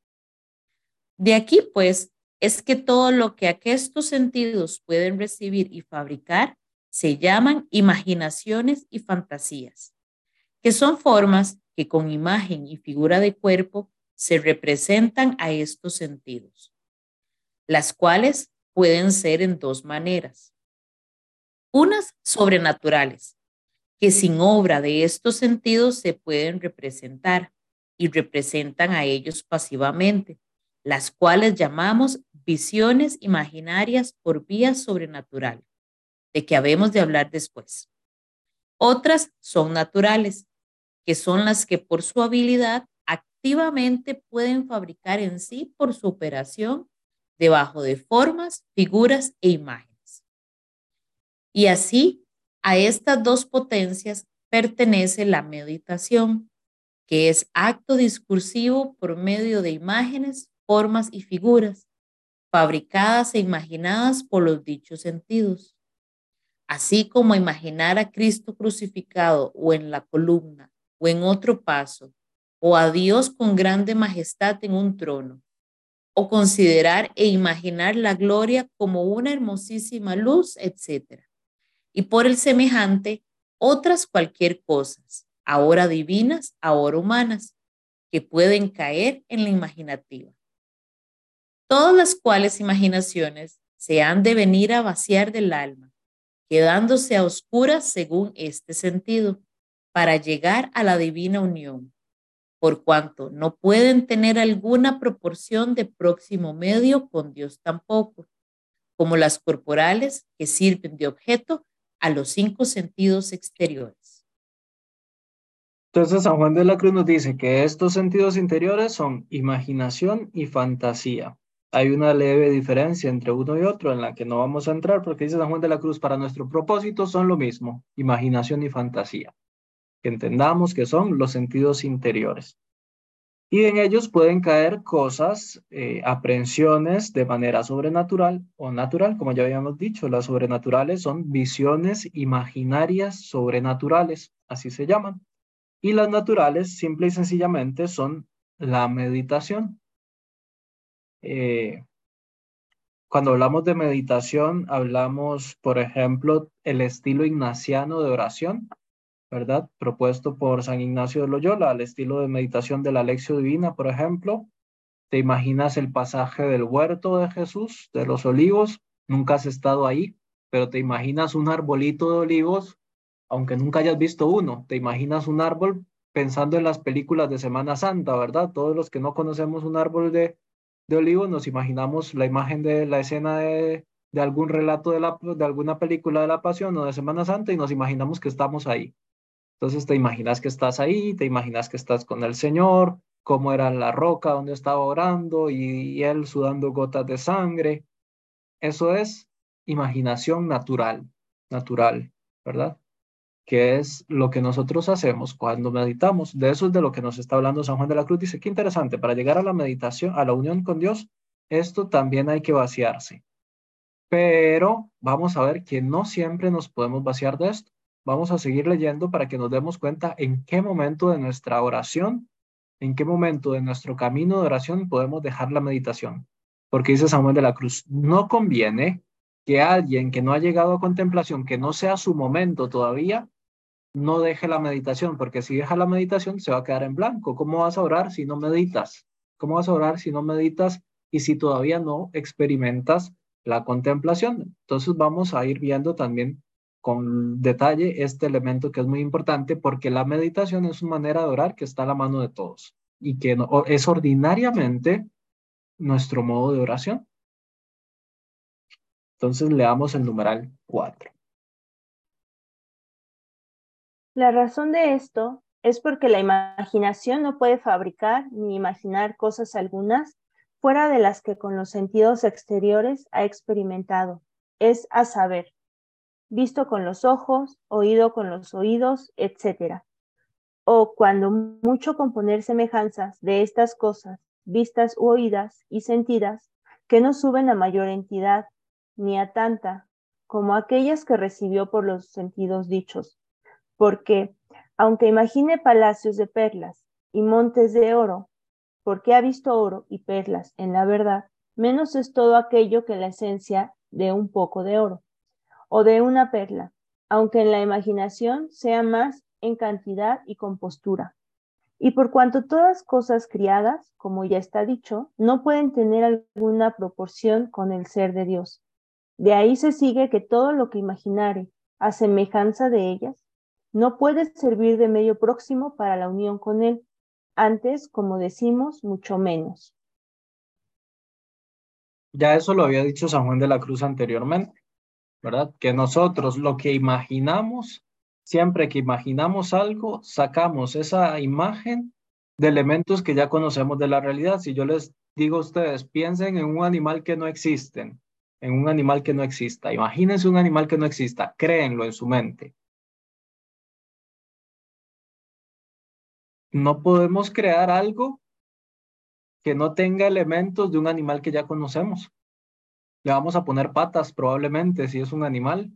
De aquí, pues, es que todo lo que aquestos sentidos pueden recibir y fabricar se llaman imaginaciones y fantasías, que son formas que con imagen y figura de cuerpo se representan a estos sentidos, las cuales pueden ser en dos maneras. Unas sobrenaturales, que sin obra de estos sentidos se pueden representar y representan a ellos pasivamente, las cuales llamamos visiones imaginarias por vía sobrenatural, de que habemos de hablar después. Otras son naturales, que son las que por su habilidad activamente pueden fabricar en sí por su operación debajo de formas, figuras e imágenes. Y así, a estas dos potencias pertenece la meditación, que es acto discursivo por medio de imágenes, formas y figuras, fabricadas e imaginadas por los dichos sentidos. Así como imaginar a Cristo crucificado o en la columna o en otro paso, o a Dios con grande majestad en un trono, o considerar e imaginar la gloria como una hermosísima luz, etc. Y por el semejante, otras cualquier cosas, ahora divinas, ahora humanas, que pueden caer en la imaginativa. Todas las cuales imaginaciones se han de venir a vaciar del alma, quedándose a oscuras según este sentido, para llegar a la divina unión, por cuanto no pueden tener alguna proporción de próximo medio con Dios tampoco, como las corporales que sirven de objeto a los cinco sentidos exteriores. Entonces San Juan de la Cruz nos dice que estos sentidos interiores son imaginación y fantasía. Hay una leve diferencia entre uno y otro en la que no vamos a entrar porque dice San Juan de la Cruz, para nuestro propósito son lo mismo, imaginación y fantasía que entendamos que son los sentidos interiores. Y en ellos pueden caer cosas, eh, aprehensiones de manera sobrenatural o natural, como ya habíamos dicho. Las sobrenaturales son visiones imaginarias sobrenaturales, así se llaman. Y las naturales, simple y sencillamente, son la meditación. Eh, cuando hablamos de meditación, hablamos, por ejemplo, el estilo ignaciano de oración, ¿verdad? Propuesto por San Ignacio de Loyola, al estilo de meditación de la lección divina, por ejemplo. ¿Te imaginas el pasaje del huerto de Jesús, de los olivos? Nunca has estado ahí, pero te imaginas un arbolito de olivos, aunque nunca hayas visto uno. Te imaginas un árbol pensando en las películas de Semana Santa, ¿verdad? Todos los que no conocemos un árbol de, de olivos, nos imaginamos la imagen de la escena de, de algún relato de, la, de alguna película de la Pasión o de Semana Santa y nos imaginamos que estamos ahí. Entonces te imaginas que estás ahí, te imaginas que estás con el Señor, cómo era la roca donde estaba orando y, él sudando gotas de sangre. Eso es imaginación natural, natural, ¿verdad? Que es lo que nosotros hacemos cuando meditamos. De eso es de lo que nos está hablando San Juan de la Cruz. Dice, qué interesante, para llegar a la meditación, a la unión con Dios, esto también hay que vaciarse. Pero vamos a ver que no siempre nos podemos vaciar de esto vamos a seguir leyendo para que nos demos cuenta en qué momento de nuestra oración, en qué momento de nuestro camino de oración podemos dejar la meditación. Porque dice Samuel de la Cruz, no conviene que alguien que no ha llegado a contemplación, que no sea su momento todavía, no deje la meditación, porque si deja la meditación se va a quedar en blanco. ¿Cómo vas a orar si no meditas? ¿Cómo vas a orar si no meditas y si todavía no experimentas la contemplación? Entonces vamos a ir viendo también con detalle este elemento que es muy importante porque la meditación es una manera de orar que está a la mano de todos y que es ordinariamente nuestro modo de oración. Entonces leamos el numeral 4. La razón de esto es porque la imaginación no puede fabricar ni imaginar cosas algunas fuera de las que con los sentidos exteriores ha experimentado, es a saber, visto con los ojos, oído con los oídos, etc. O cuando mucho componer semejanzas de estas cosas, vistas u oídas y sentidas, que no suben a mayor entidad, ni a tanta, como aquellas que recibió por los sentidos dichos. Porque, aunque imagine palacios de perlas y montes de oro, porque ha visto oro y perlas en la verdad, menos es todo aquello que la esencia de un poco de oro o de una perla, aunque en la imaginación sea más en cantidad y compostura. Y por cuanto todas cosas criadas, como ya está dicho, no pueden tener alguna proporción con el ser de Dios. De ahí se sigue que todo lo que imaginare a semejanza de ellas, no puede servir de medio próximo para la unión con Él, antes, como decimos, mucho menos. Ya eso lo había dicho San Juan de la Cruz anteriormente, ¿verdad? Que nosotros lo que imaginamos, siempre que imaginamos algo, sacamos esa imagen de elementos que ya conocemos de la realidad. Si yo les digo a ustedes, piensen en un animal que no existen, en un animal que no exista, imagínense un animal que no exista, créenlo en su mente. No podemos crear algo que no tenga elementos de un animal que ya conocemos. Le vamos a poner patas probablemente si es un animal.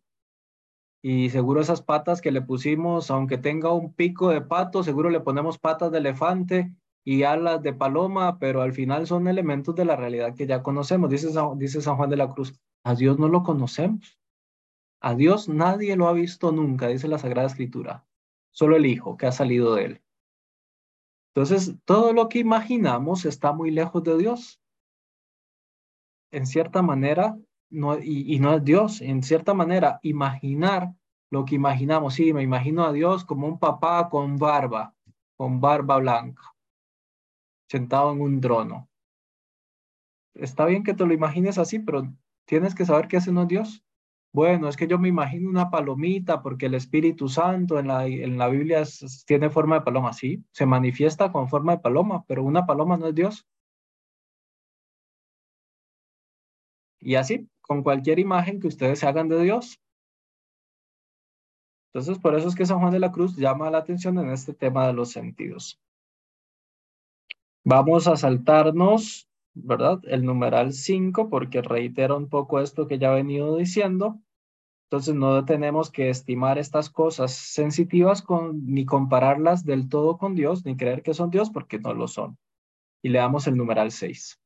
Y seguro esas patas que le pusimos, aunque tenga un pico de pato, seguro le ponemos patas de elefante y alas de paloma, pero al final son elementos de la realidad que ya conocemos. Dice San, dice San Juan de la Cruz, a Dios no lo conocemos. A Dios nadie lo ha visto nunca, dice la Sagrada Escritura. Solo el Hijo que ha salido de él. Entonces, todo lo que imaginamos está muy lejos de Dios. En cierta manera, no, y, no es Dios, en cierta manera, imaginar lo que imaginamos, sí, me imagino a Dios como un papá con barba, con barba blanca, sentado en un trono. Está bien que te lo imagines así, pero tienes que saber que ese no es Dios. Bueno, es que yo me imagino una palomita porque el Espíritu Santo en la, en la Biblia tiene forma de paloma, sí, se manifiesta con forma de paloma, pero una paloma no es Dios. Y así, con cualquier imagen que ustedes se hagan de Dios. Entonces, por eso es que San Juan de la Cruz llama la atención en este tema de los sentidos. Vamos a saltarnos, ¿verdad? El numeral 5, porque reitera un poco esto que ya he venido diciendo. Entonces no tenemos que estimar estas cosas sensitivas con, ni compararlas del todo con Dios, ni creer que son Dios porque no lo son. Y leamos el numeral 6.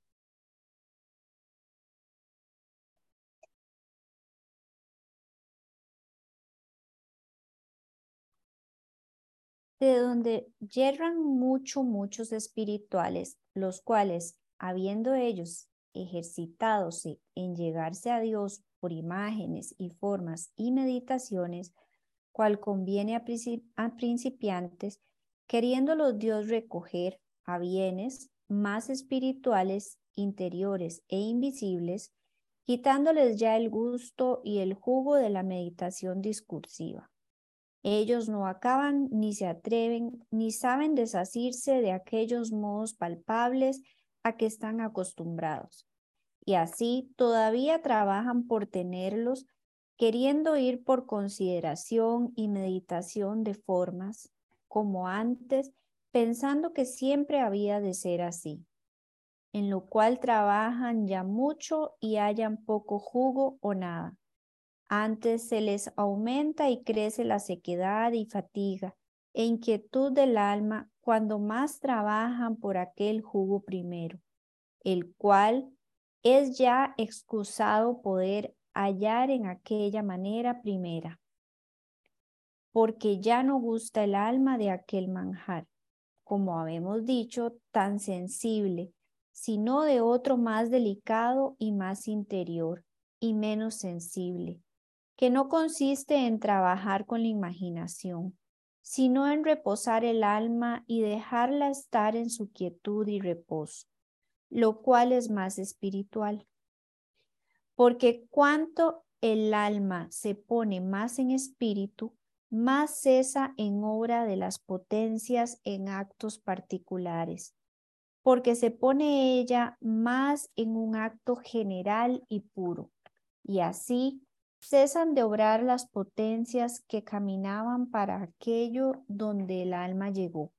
De donde yerran mucho muchos espirituales, los cuales, habiendo ellos ejercitadose en llegarse a Dios por imágenes y formas y meditaciones, cual conviene a, principiantes, queriéndolos Dios recoger a bienes más espirituales, interiores e invisibles, quitándoles ya el gusto y el jugo de la meditación discursiva. Ellos no acaban ni se atreven ni saben desasirse de aquellos modos palpables a que están acostumbrados y así todavía trabajan por tenerlos, queriendo ir por consideración y meditación de formas, como antes, pensando que siempre había de ser así, en lo cual trabajan ya mucho y hallan poco jugo o nada. Antes se les aumenta y crece la sequedad y fatiga e inquietud del alma cuando más trabajan por aquel jugo primero, el cual es ya excusado poder hallar en aquella manera primera, porque ya no gusta el alma de aquel manjar, como habemos dicho, tan sensible, sino de otro más delicado y más interior y menos sensible, que no consiste en trabajar con la imaginación, sino en reposar el alma y dejarla estar en su quietud y reposo lo cual es más espiritual. Porque cuanto el alma se pone más en espíritu, más cesa en obra de las potencias en actos particulares, porque se pone ella más en un acto general y puro, y así cesan de obrar las potencias que caminaban para aquello donde el alma llegó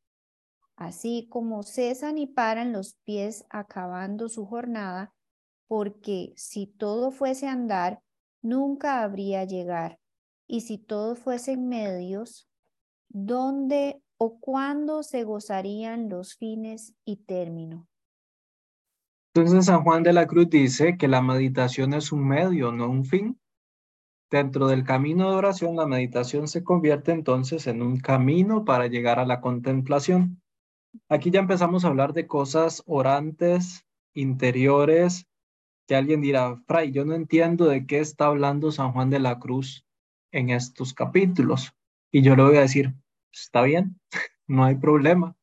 así como cesan y paran los pies acabando su jornada, porque si todo fuese andar, nunca habría llegar, y si todo fuesen medios, ¿dónde ¿O cuándo se gozarían los fines y término? Entonces San Juan de la Cruz dice que la meditación es un medio, no un fin. Dentro del camino de oración, la meditación se convierte entonces en un camino para llegar a la contemplación. Aquí ya empezamos a hablar de cosas orantes, interiores, que alguien dirá, Fray, yo no entiendo de qué está hablando San Juan de la Cruz en estos capítulos. Y yo le voy a decir, está bien, no hay problema.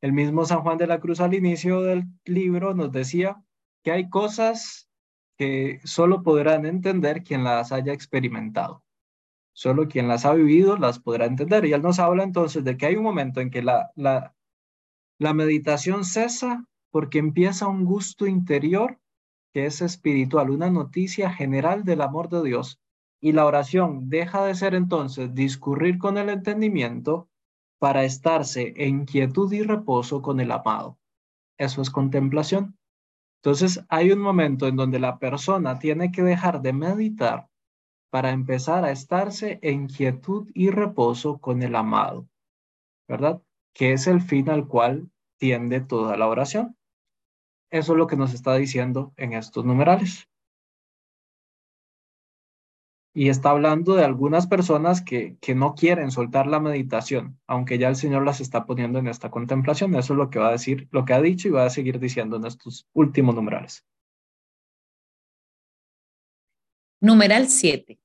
El mismo San Juan de la Cruz al inicio del libro nos decía que hay cosas que solo podrán entender quien las haya experimentado. Solo quien las ha vivido las podrá entender. Y él nos habla entonces de que hay un momento en que la, la, la meditación cesa porque empieza un gusto interior que es espiritual, una noticia general del amor de Dios. Y la oración deja de ser entonces discurrir con el entendimiento para estarse en quietud y reposo con el amado. Eso es contemplación. Entonces hay un momento en donde la persona tiene que dejar de meditar para empezar a estarse en quietud y reposo con el amado, ¿verdad? Que es el fin al cual tiende toda la oración. Eso es lo que nos está diciendo en estos numerales. Y está hablando de algunas personas que, que no quieren soltar la meditación, aunque ya el Señor las está poniendo en esta contemplación. Eso es lo que va a decir, lo que ha dicho y va a seguir diciendo en estos últimos numerales. Numeral 7.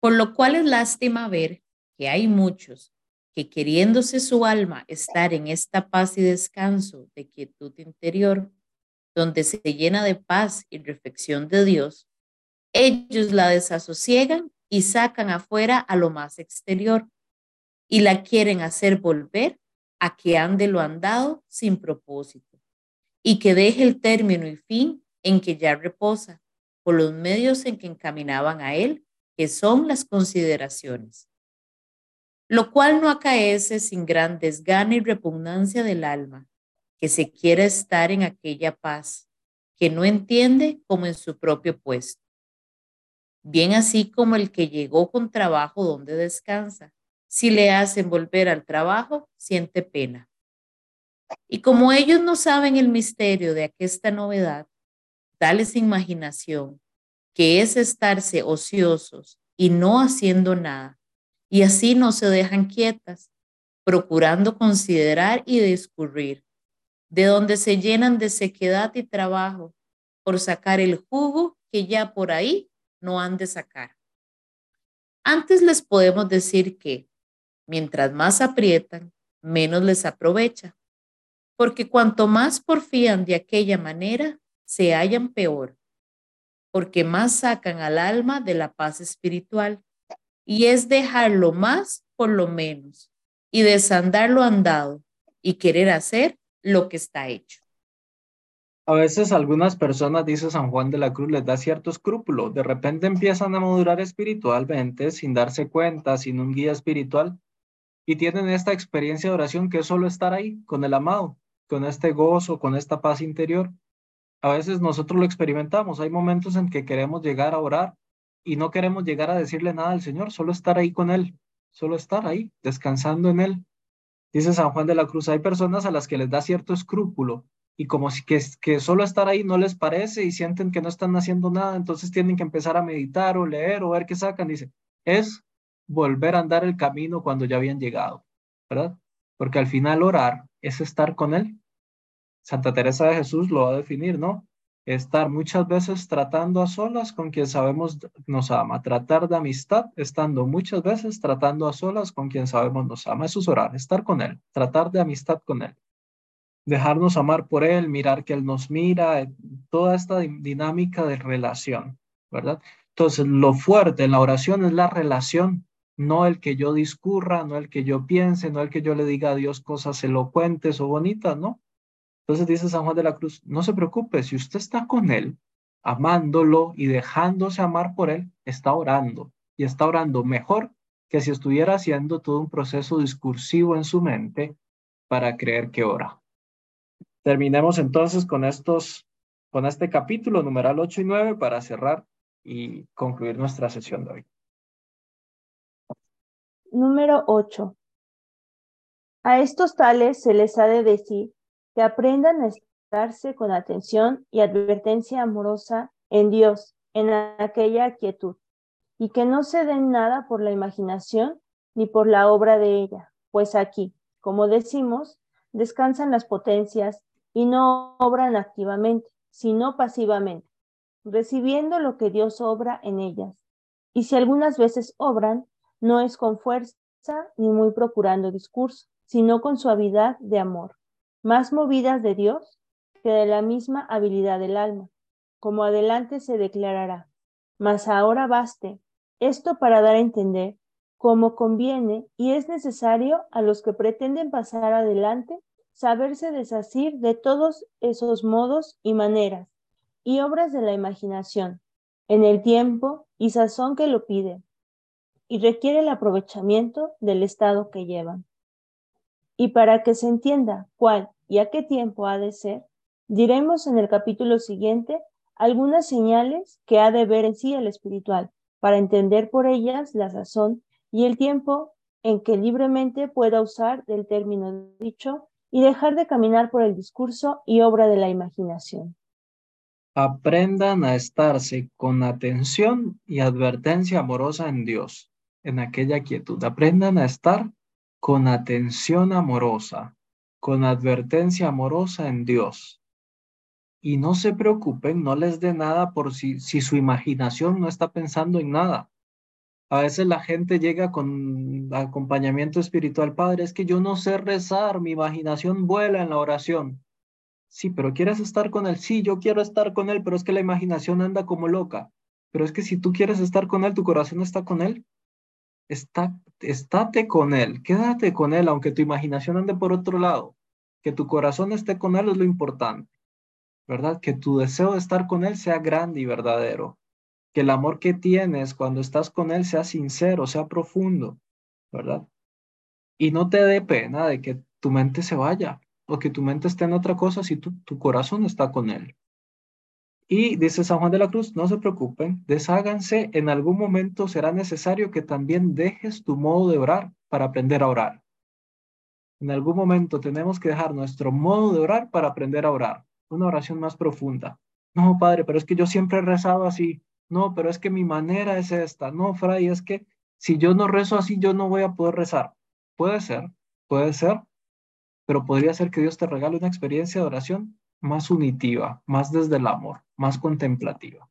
Por lo cual es lástima ver que hay muchos que queriéndose su alma estar en esta paz y descanso de quietud interior, donde se llena de paz y reflexión de Dios, ellos la desasosiegan y sacan afuera a lo más exterior y la quieren hacer volver a que ande lo andado sin propósito y que deje el término y fin en que ya reposa por los medios en que encaminaban a él, que son las consideraciones lo cual no acaece sin gran desgana y repugnancia del alma, que se quiere estar en aquella paz, que no entiende como en su propio puesto. Bien así como el que llegó con trabajo donde descansa, si le hacen volver al trabajo, siente pena. Y como ellos no saben el misterio de aquesta novedad, dales imaginación, que es estarse ociosos y no haciendo nada, y así no se dejan quietas, procurando considerar y discurrir, de donde se llenan de sequedad y trabajo por sacar el jugo que ya por ahí no han de sacar. Antes les podemos decir que, mientras más aprietan, menos les aprovecha, porque cuanto más porfían de aquella manera, se hallan peor, porque más sacan al alma de la paz espiritual y es dejarlo más por lo menos y desandar lo andado y querer hacer lo que está hecho. A veces algunas personas, dice San Juan de la Cruz, les da cierto escrúpulo. De repente empiezan a madurar espiritualmente sin darse cuenta, sin un guía espiritual, y tienen esta experiencia de oración que es solo estar ahí con el amado, con este gozo, con esta paz interior. A veces nosotros lo experimentamos. Hay momentos en que queremos llegar a orar y no queremos llegar a decirle nada al Señor, solo estar ahí con Él, solo estar ahí, descansando en Él. Dice San Juan de la Cruz, hay personas a las que les da cierto escrúpulo y como que, que solo estar ahí no les parece y sienten que no están haciendo nada, entonces tienen que empezar a meditar o leer o ver qué sacan. Dice, es volver a andar el camino cuando ya habían llegado, ¿verdad? Porque al final orar es estar con Él. Santa Teresa de Jesús lo va a definir, ¿no? estar muchas veces tratando a solas con quien sabemos nos ama, tratar de amistad, estando muchas veces tratando a solas con quien sabemos nos ama. Eso es orar, estar con Él, tratar de amistad con Él, dejarnos amar por Él, mirar que Él nos mira, toda esta dinámica de relación, ¿verdad? Entonces, lo fuerte en la oración es la relación, no el que yo discurra, no el que yo piense, no el que yo le diga a Dios cosas elocuentes o bonitas, ¿no? Entonces dice San Juan de la Cruz, no se preocupe, si usted está con Él, amándolo y dejándose amar por Él, está orando y está orando mejor que si estuviera haciendo todo un proceso discursivo en su mente para creer que ora. Terminemos entonces con estos, con este capítulo numeral 8 y 9 para cerrar y concluir nuestra sesión de hoy. Número 8. A estos tales se les ha de decir que aprendan a estarse con atención y advertencia amorosa en Dios, en aquella quietud, y que no se den nada por la imaginación ni por la obra de ella, pues aquí, como decimos, descansan las potencias y no obran activamente, sino pasivamente, recibiendo lo que Dios obra en ellas. Y si algunas veces obran, no es con fuerza ni muy procurando discurso, sino con suavidad de amor, más movidas de Dios que de la misma habilidad del alma, como adelante se declarará. Mas ahora baste esto para dar a entender cómo conviene y es necesario a los que pretenden pasar adelante saberse desasir de todos esos modos y maneras y obras de la imaginación, en el tiempo y sazón que lo pide, y requiere el aprovechamiento del estado que llevan. Y para que se entienda cuál y a qué tiempo ha de ser, diremos en el capítulo siguiente algunas señales que ha de ver en sí el espiritual, para entender por ellas la sazón y el tiempo en que libremente pueda usar del término dicho y dejar de caminar por el discurso y obra de la imaginación. Aprendan a estarse con atención y advertencia amorosa en Dios, en aquella quietud. Aprendan a estar con atención amorosa, con advertencia amorosa en Dios. Y no se preocupen, no les dé nada por si, si su imaginación no está pensando en nada. A veces la gente llega con acompañamiento espiritual, Padre, es que yo no sé rezar, mi imaginación vuela en la oración. Sí, pero quieres estar con Él. Sí, yo quiero estar con Él, pero es que la imaginación anda como loca. Pero es que si tú quieres estar con Él, tu corazón está con Él. Está, estate con Él, quédate con Él, aunque tu imaginación ande por otro lado. Que tu corazón esté con Él es lo importante, ¿verdad? Que tu deseo de estar con Él sea grande y verdadero que el amor que tienes cuando estás con Él sea sincero, sea profundo, ¿verdad? Y no te dé pena de que tu mente se vaya o que tu mente esté en otra cosa si tu, tu corazón está con Él. Y dice San Juan de la Cruz, no se preocupen, desháganse, en algún momento será necesario que también dejes tu modo de orar para aprender a orar. En algún momento tenemos que dejar nuestro modo de orar para aprender a orar, una oración más profunda. No, Padre, pero es que yo siempre he rezado así. No, pero es que mi manera es esta. No, Fray, es que si yo no rezo así, yo no voy a poder rezar. Puede ser, puede ser, pero podría ser que Dios te regale una experiencia de oración más unitiva, más desde el amor, más contemplativa.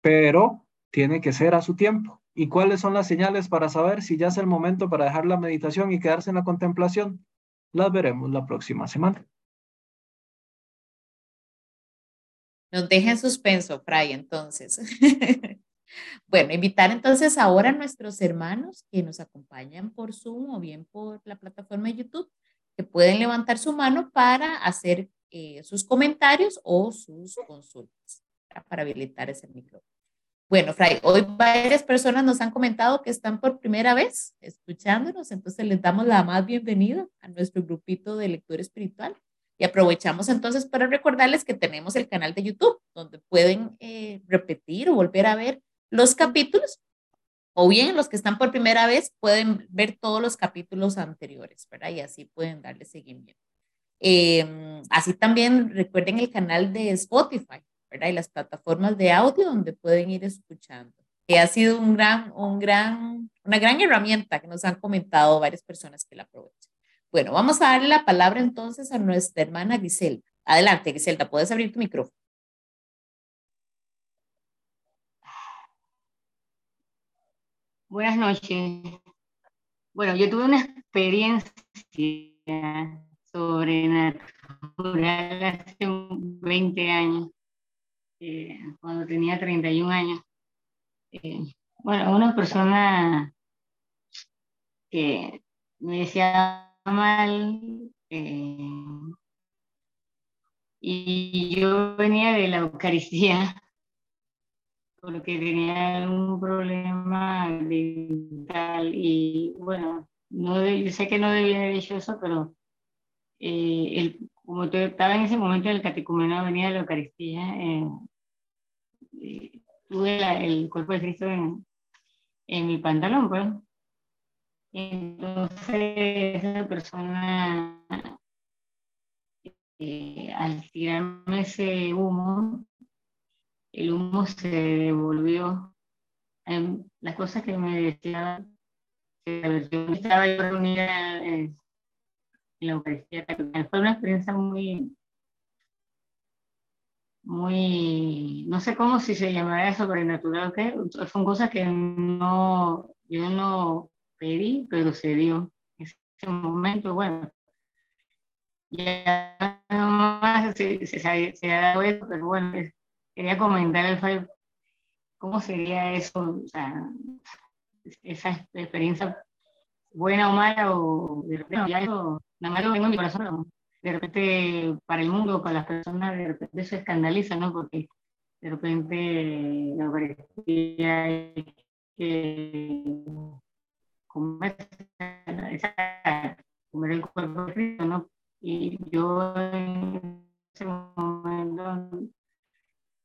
Pero tiene que ser a su tiempo. ¿Y cuáles son las señales para saber si ya es el momento para dejar la meditación y quedarse en la contemplación? Las veremos la próxima semana. Nos deja en suspenso, Fray, entonces. bueno, invitar entonces ahora a nuestros hermanos que nos acompañan por Zoom o bien por la plataforma de YouTube, que pueden levantar su mano para hacer eh, sus comentarios o sus consultas, para habilitar ese micrófono. Bueno, Fray, hoy varias personas nos han comentado que están por primera vez escuchándonos, entonces les damos la más bienvenida a nuestro grupito de lectura espiritual. Y aprovechamos entonces para recordarles que tenemos el canal de YouTube, donde pueden eh, repetir o volver a ver los capítulos, o bien los que están por primera vez pueden ver todos los capítulos anteriores, ¿verdad? Y así pueden darle seguimiento. Em, así también recuerden el canal de Spotify, ¿verdad? Y las plataformas de audio donde pueden ir escuchando. Ha sido un gran, un gran, una gran herramienta que nos han comentado varias personas que la aprovechan. Bueno, vamos a darle la palabra entonces a nuestra hermana Griselda. Adelante, Griselda, puedes abrir tu micrófono. Buenas noches. Bueno, yo tuve una experiencia sobrenatural hace 20 años, eh, cuando tenía 31 años. Eh, bueno, una persona que me decía mal. Eh, y yo venía de la Eucaristía porque tenía un problema mental y bueno, no yo sé que no debía haber hecho eso, pero eh, el, como estaba en ese momento en el catecumeno venía de la Eucaristía, eh, tuve el cuerpo de Cristo en, en mi pantalón, pues. Entonces, esa persona, eh, al tirarme ese humo, el humo se devolvió. En las cosas que me estaba yo reunida en la Eucaristía Fue una experiencia muy, muy, no sé cómo si se llamaría sobrenatural, ¿qué? Son cosas que no, yo no pedí, pero se dio. Ese momento, bueno, ya no se, se, ha dado eso, pero bueno, quería comentar el cómo sería eso, esa experiencia buena o mala, o de repente eso, nada más lo tengo en mi corazón, de repente para el mundo, para las personas, de repente se escandaliza, ¿no? Porque de repente la parecía que comer, comer el cuerpo de Cristo, ¿no? Y yo en ese momento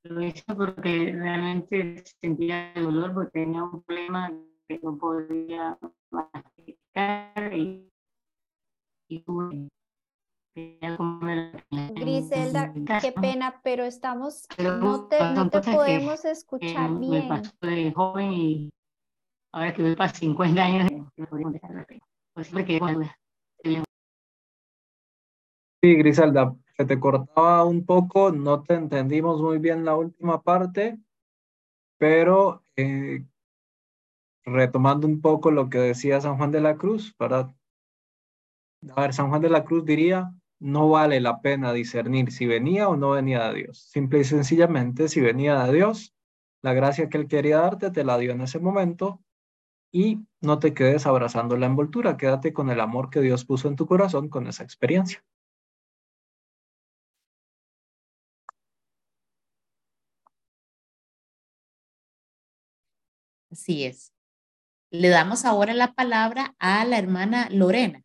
lo hice porque realmente sentía dolor porque tenía un problema que no podía masticar y, y Griselda, qué pena, pero estamos, no te, no te podemos escuchar bien. Me pasó de joven y ahora que voy para 50 años, pues Sí, Griselda, se te cortaba un poco, no te entendimos muy bien la última parte, pero eh, retomando un poco lo que decía San Juan de la Cruz, para a ver, San Juan de la Cruz diría, no vale la pena discernir si venía o no venía de Dios. Simple y sencillamente, si venía de Dios, la gracia que Él quería darte te la dio en ese momento y no te quedes abrazando la envoltura, quédate con el amor que Dios puso en tu corazón con esa experiencia. Así es. Le damos ahora la palabra a la hermana Lorena.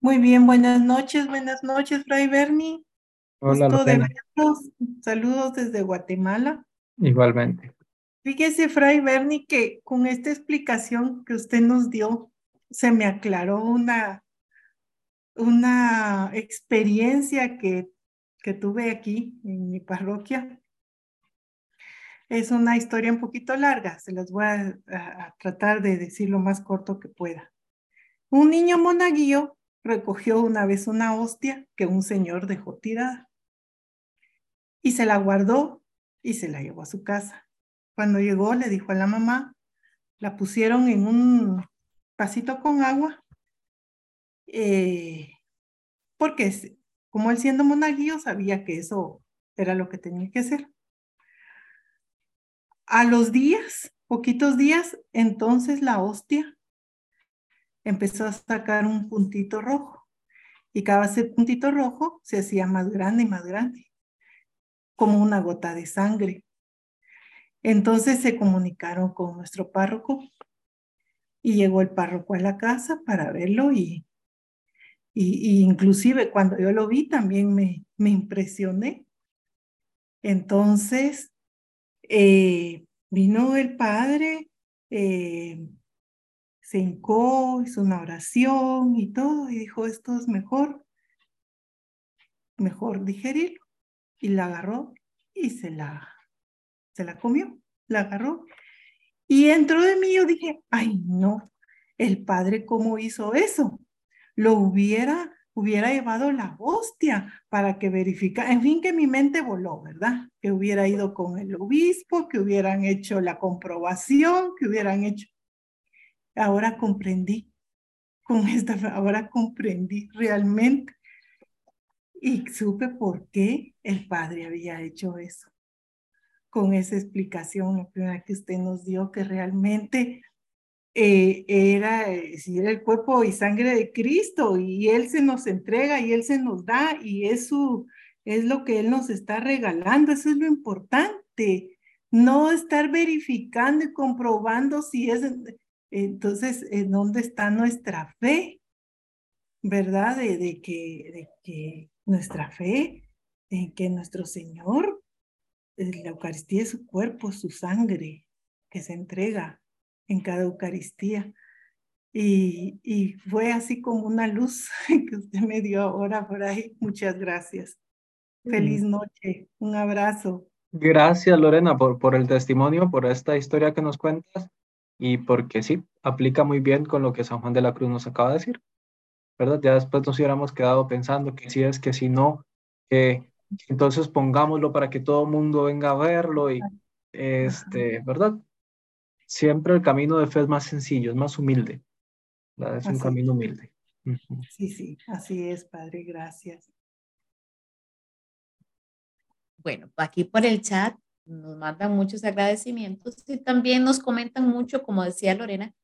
Muy bien, buenas noches, buenas noches, Fray Berni. Hola, Gusto de verlos. Saludos desde Guatemala. Igualmente. Fíjese, Fray Berni, que con esta explicación que usted nos dio, se me aclaró una, una experiencia que, que tuve aquí en mi parroquia. Es una historia un poquito larga, se las voy a, a tratar de decir lo más corto que pueda. Un niño monaguillo recogió una vez una hostia que un señor dejó tirada y se la guardó y se la llevó a su casa. Cuando llegó le dijo a la mamá, la pusieron en un vasito con agua, eh, porque como él siendo monaguillo sabía que eso era lo que tenía que hacer. A los días, poquitos días, entonces la hostia empezó a sacar un puntito rojo. Y cada puntito rojo se hacía más grande y más grande, como una gota de sangre. Entonces se comunicaron con nuestro párroco y llegó el párroco a la casa para verlo y, y, inclusive cuando yo lo vi también me, me impresioné. Entonces eh, vino el padre, eh, se hincó, hizo una oración y todo, y dijo, esto es mejor, mejor digerirlo. Y la agarró y se la, se la comió, la agarró. Y entró de mí, yo dije, ay no, el padre cómo hizo eso. Lo hubiera, hubiera llevado la hostia para que verificara, en fin, que mi mente voló, ¿verdad? Que hubiera ido con el obispo, que hubieran hecho la comprobación, que hubieran hecho ahora comprendí, con esta, ahora comprendí realmente y supe por qué el Padre había hecho eso. Con esa explicación, que usted nos dio, que realmente eh, era, eh, era el cuerpo y sangre de Cristo y Él se nos entrega y Él se nos da y eso es lo que Él nos está regalando, eso es lo importante. No estar verificando y comprobando si es, entonces, ¿en dónde está nuestra fe? ¿Verdad? De, que, de que nuestra fe, en que nuestro Señor, la Eucaristía es su cuerpo, su sangre, que se entrega en cada Eucaristía. Y, y fue así como una luz que usted me dio ahora por ahí. Muchas gracias. Feliz noche. Un abrazo. Gracias, Lorena, por, por el testimonio, por esta historia que nos cuentas y porque sí, aplica muy bien con lo que San Juan de la Cruz nos acaba de decir. ¿Verdad? Ya después nos hubiéramos quedado pensando que si es, que si no, que entonces pongámoslo para que todo el mundo venga a verlo y, este, ¿verdad? Siempre el camino de fe es más sencillo, es más humilde. Es un camino humilde. Sí, sí, así es, Padre, gracias. Bueno, aquí por el chat nos mandan muchos agradecimientos y también nos comentan mucho, como decía Lorena,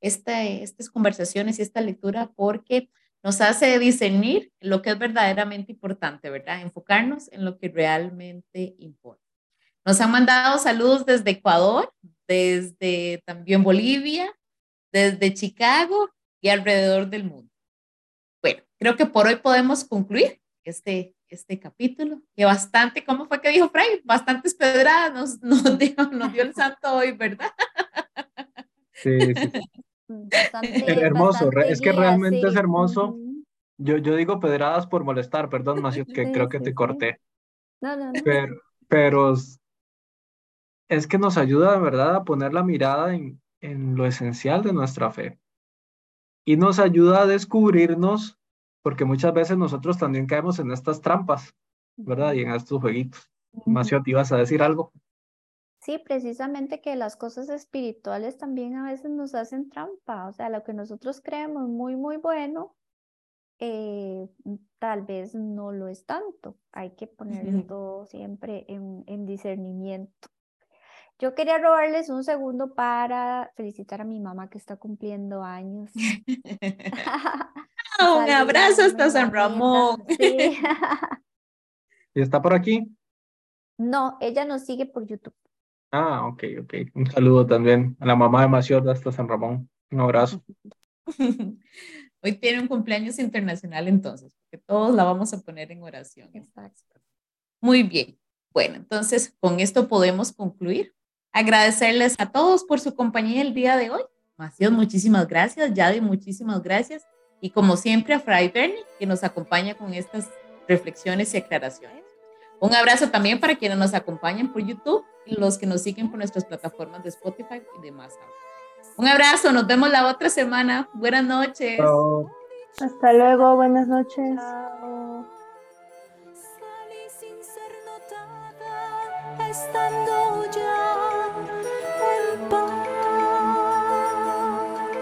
esta, estas conversaciones y esta lectura porque nos hace discernir lo que es verdaderamente importante, ¿verdad? Enfocarnos en lo que realmente importa. Nos han mandado saludos desde Ecuador, desde también Bolivia, desde Chicago y alrededor del mundo. Bueno, creo que por hoy podemos concluir este, este capítulo, que bastante, ¿cómo fue que dijo Fray? Bastantes pedradas nos, nos, dio, nos dio el santo hoy, ¿verdad? Sí, sí. hermoso, es que realmente es hermoso. Yo, yo digo pedradas por molestar, perdón, Macio, que creo que te corté. No, no, no. Pero, pero es que nos ayuda de verdad a poner la mirada en, en lo esencial de nuestra fe. Y nos ayuda a descubrirnos, porque muchas veces nosotros también caemos en estas trampas, ¿verdad? Y en estos jueguitos. Macio, ¿te ibas a decir algo? Sí, precisamente que las cosas espirituales también a veces nos hacen trampa, o sea, lo que nosotros creemos muy, muy bueno, eh, tal vez no lo es tanto. Hay que ponerlo todo siempre en, en, discernimiento. Yo quería robarles un segundo para felicitar a mi mamá que está cumpliendo años. un abrazo hasta San Ramón. Sí. ¿Y está por aquí? No, ella nos sigue por YouTube. Ah, ok, ok. Un saludo también a la mamá de Maciot hasta San Ramón. Un abrazo. Hoy tiene un cumpleaños internacional entonces, porque todos la vamos a poner en oración. Exacto. Muy bien. Bueno, entonces con esto podemos concluir. Agradecerles a todos por su compañía el día de hoy. Maciot, muchísimas gracias. Yadi, muchísimas gracias. Y como siempre a Fray Bernie, que nos acompaña con estas reflexiones y aclaraciones. Un abrazo también para quienes nos acompañan por YouTube los que nos siguen por nuestras plataformas de Spotify y demás. Un abrazo, nos vemos la otra semana. Buenas noches. Hasta luego, buenas noches.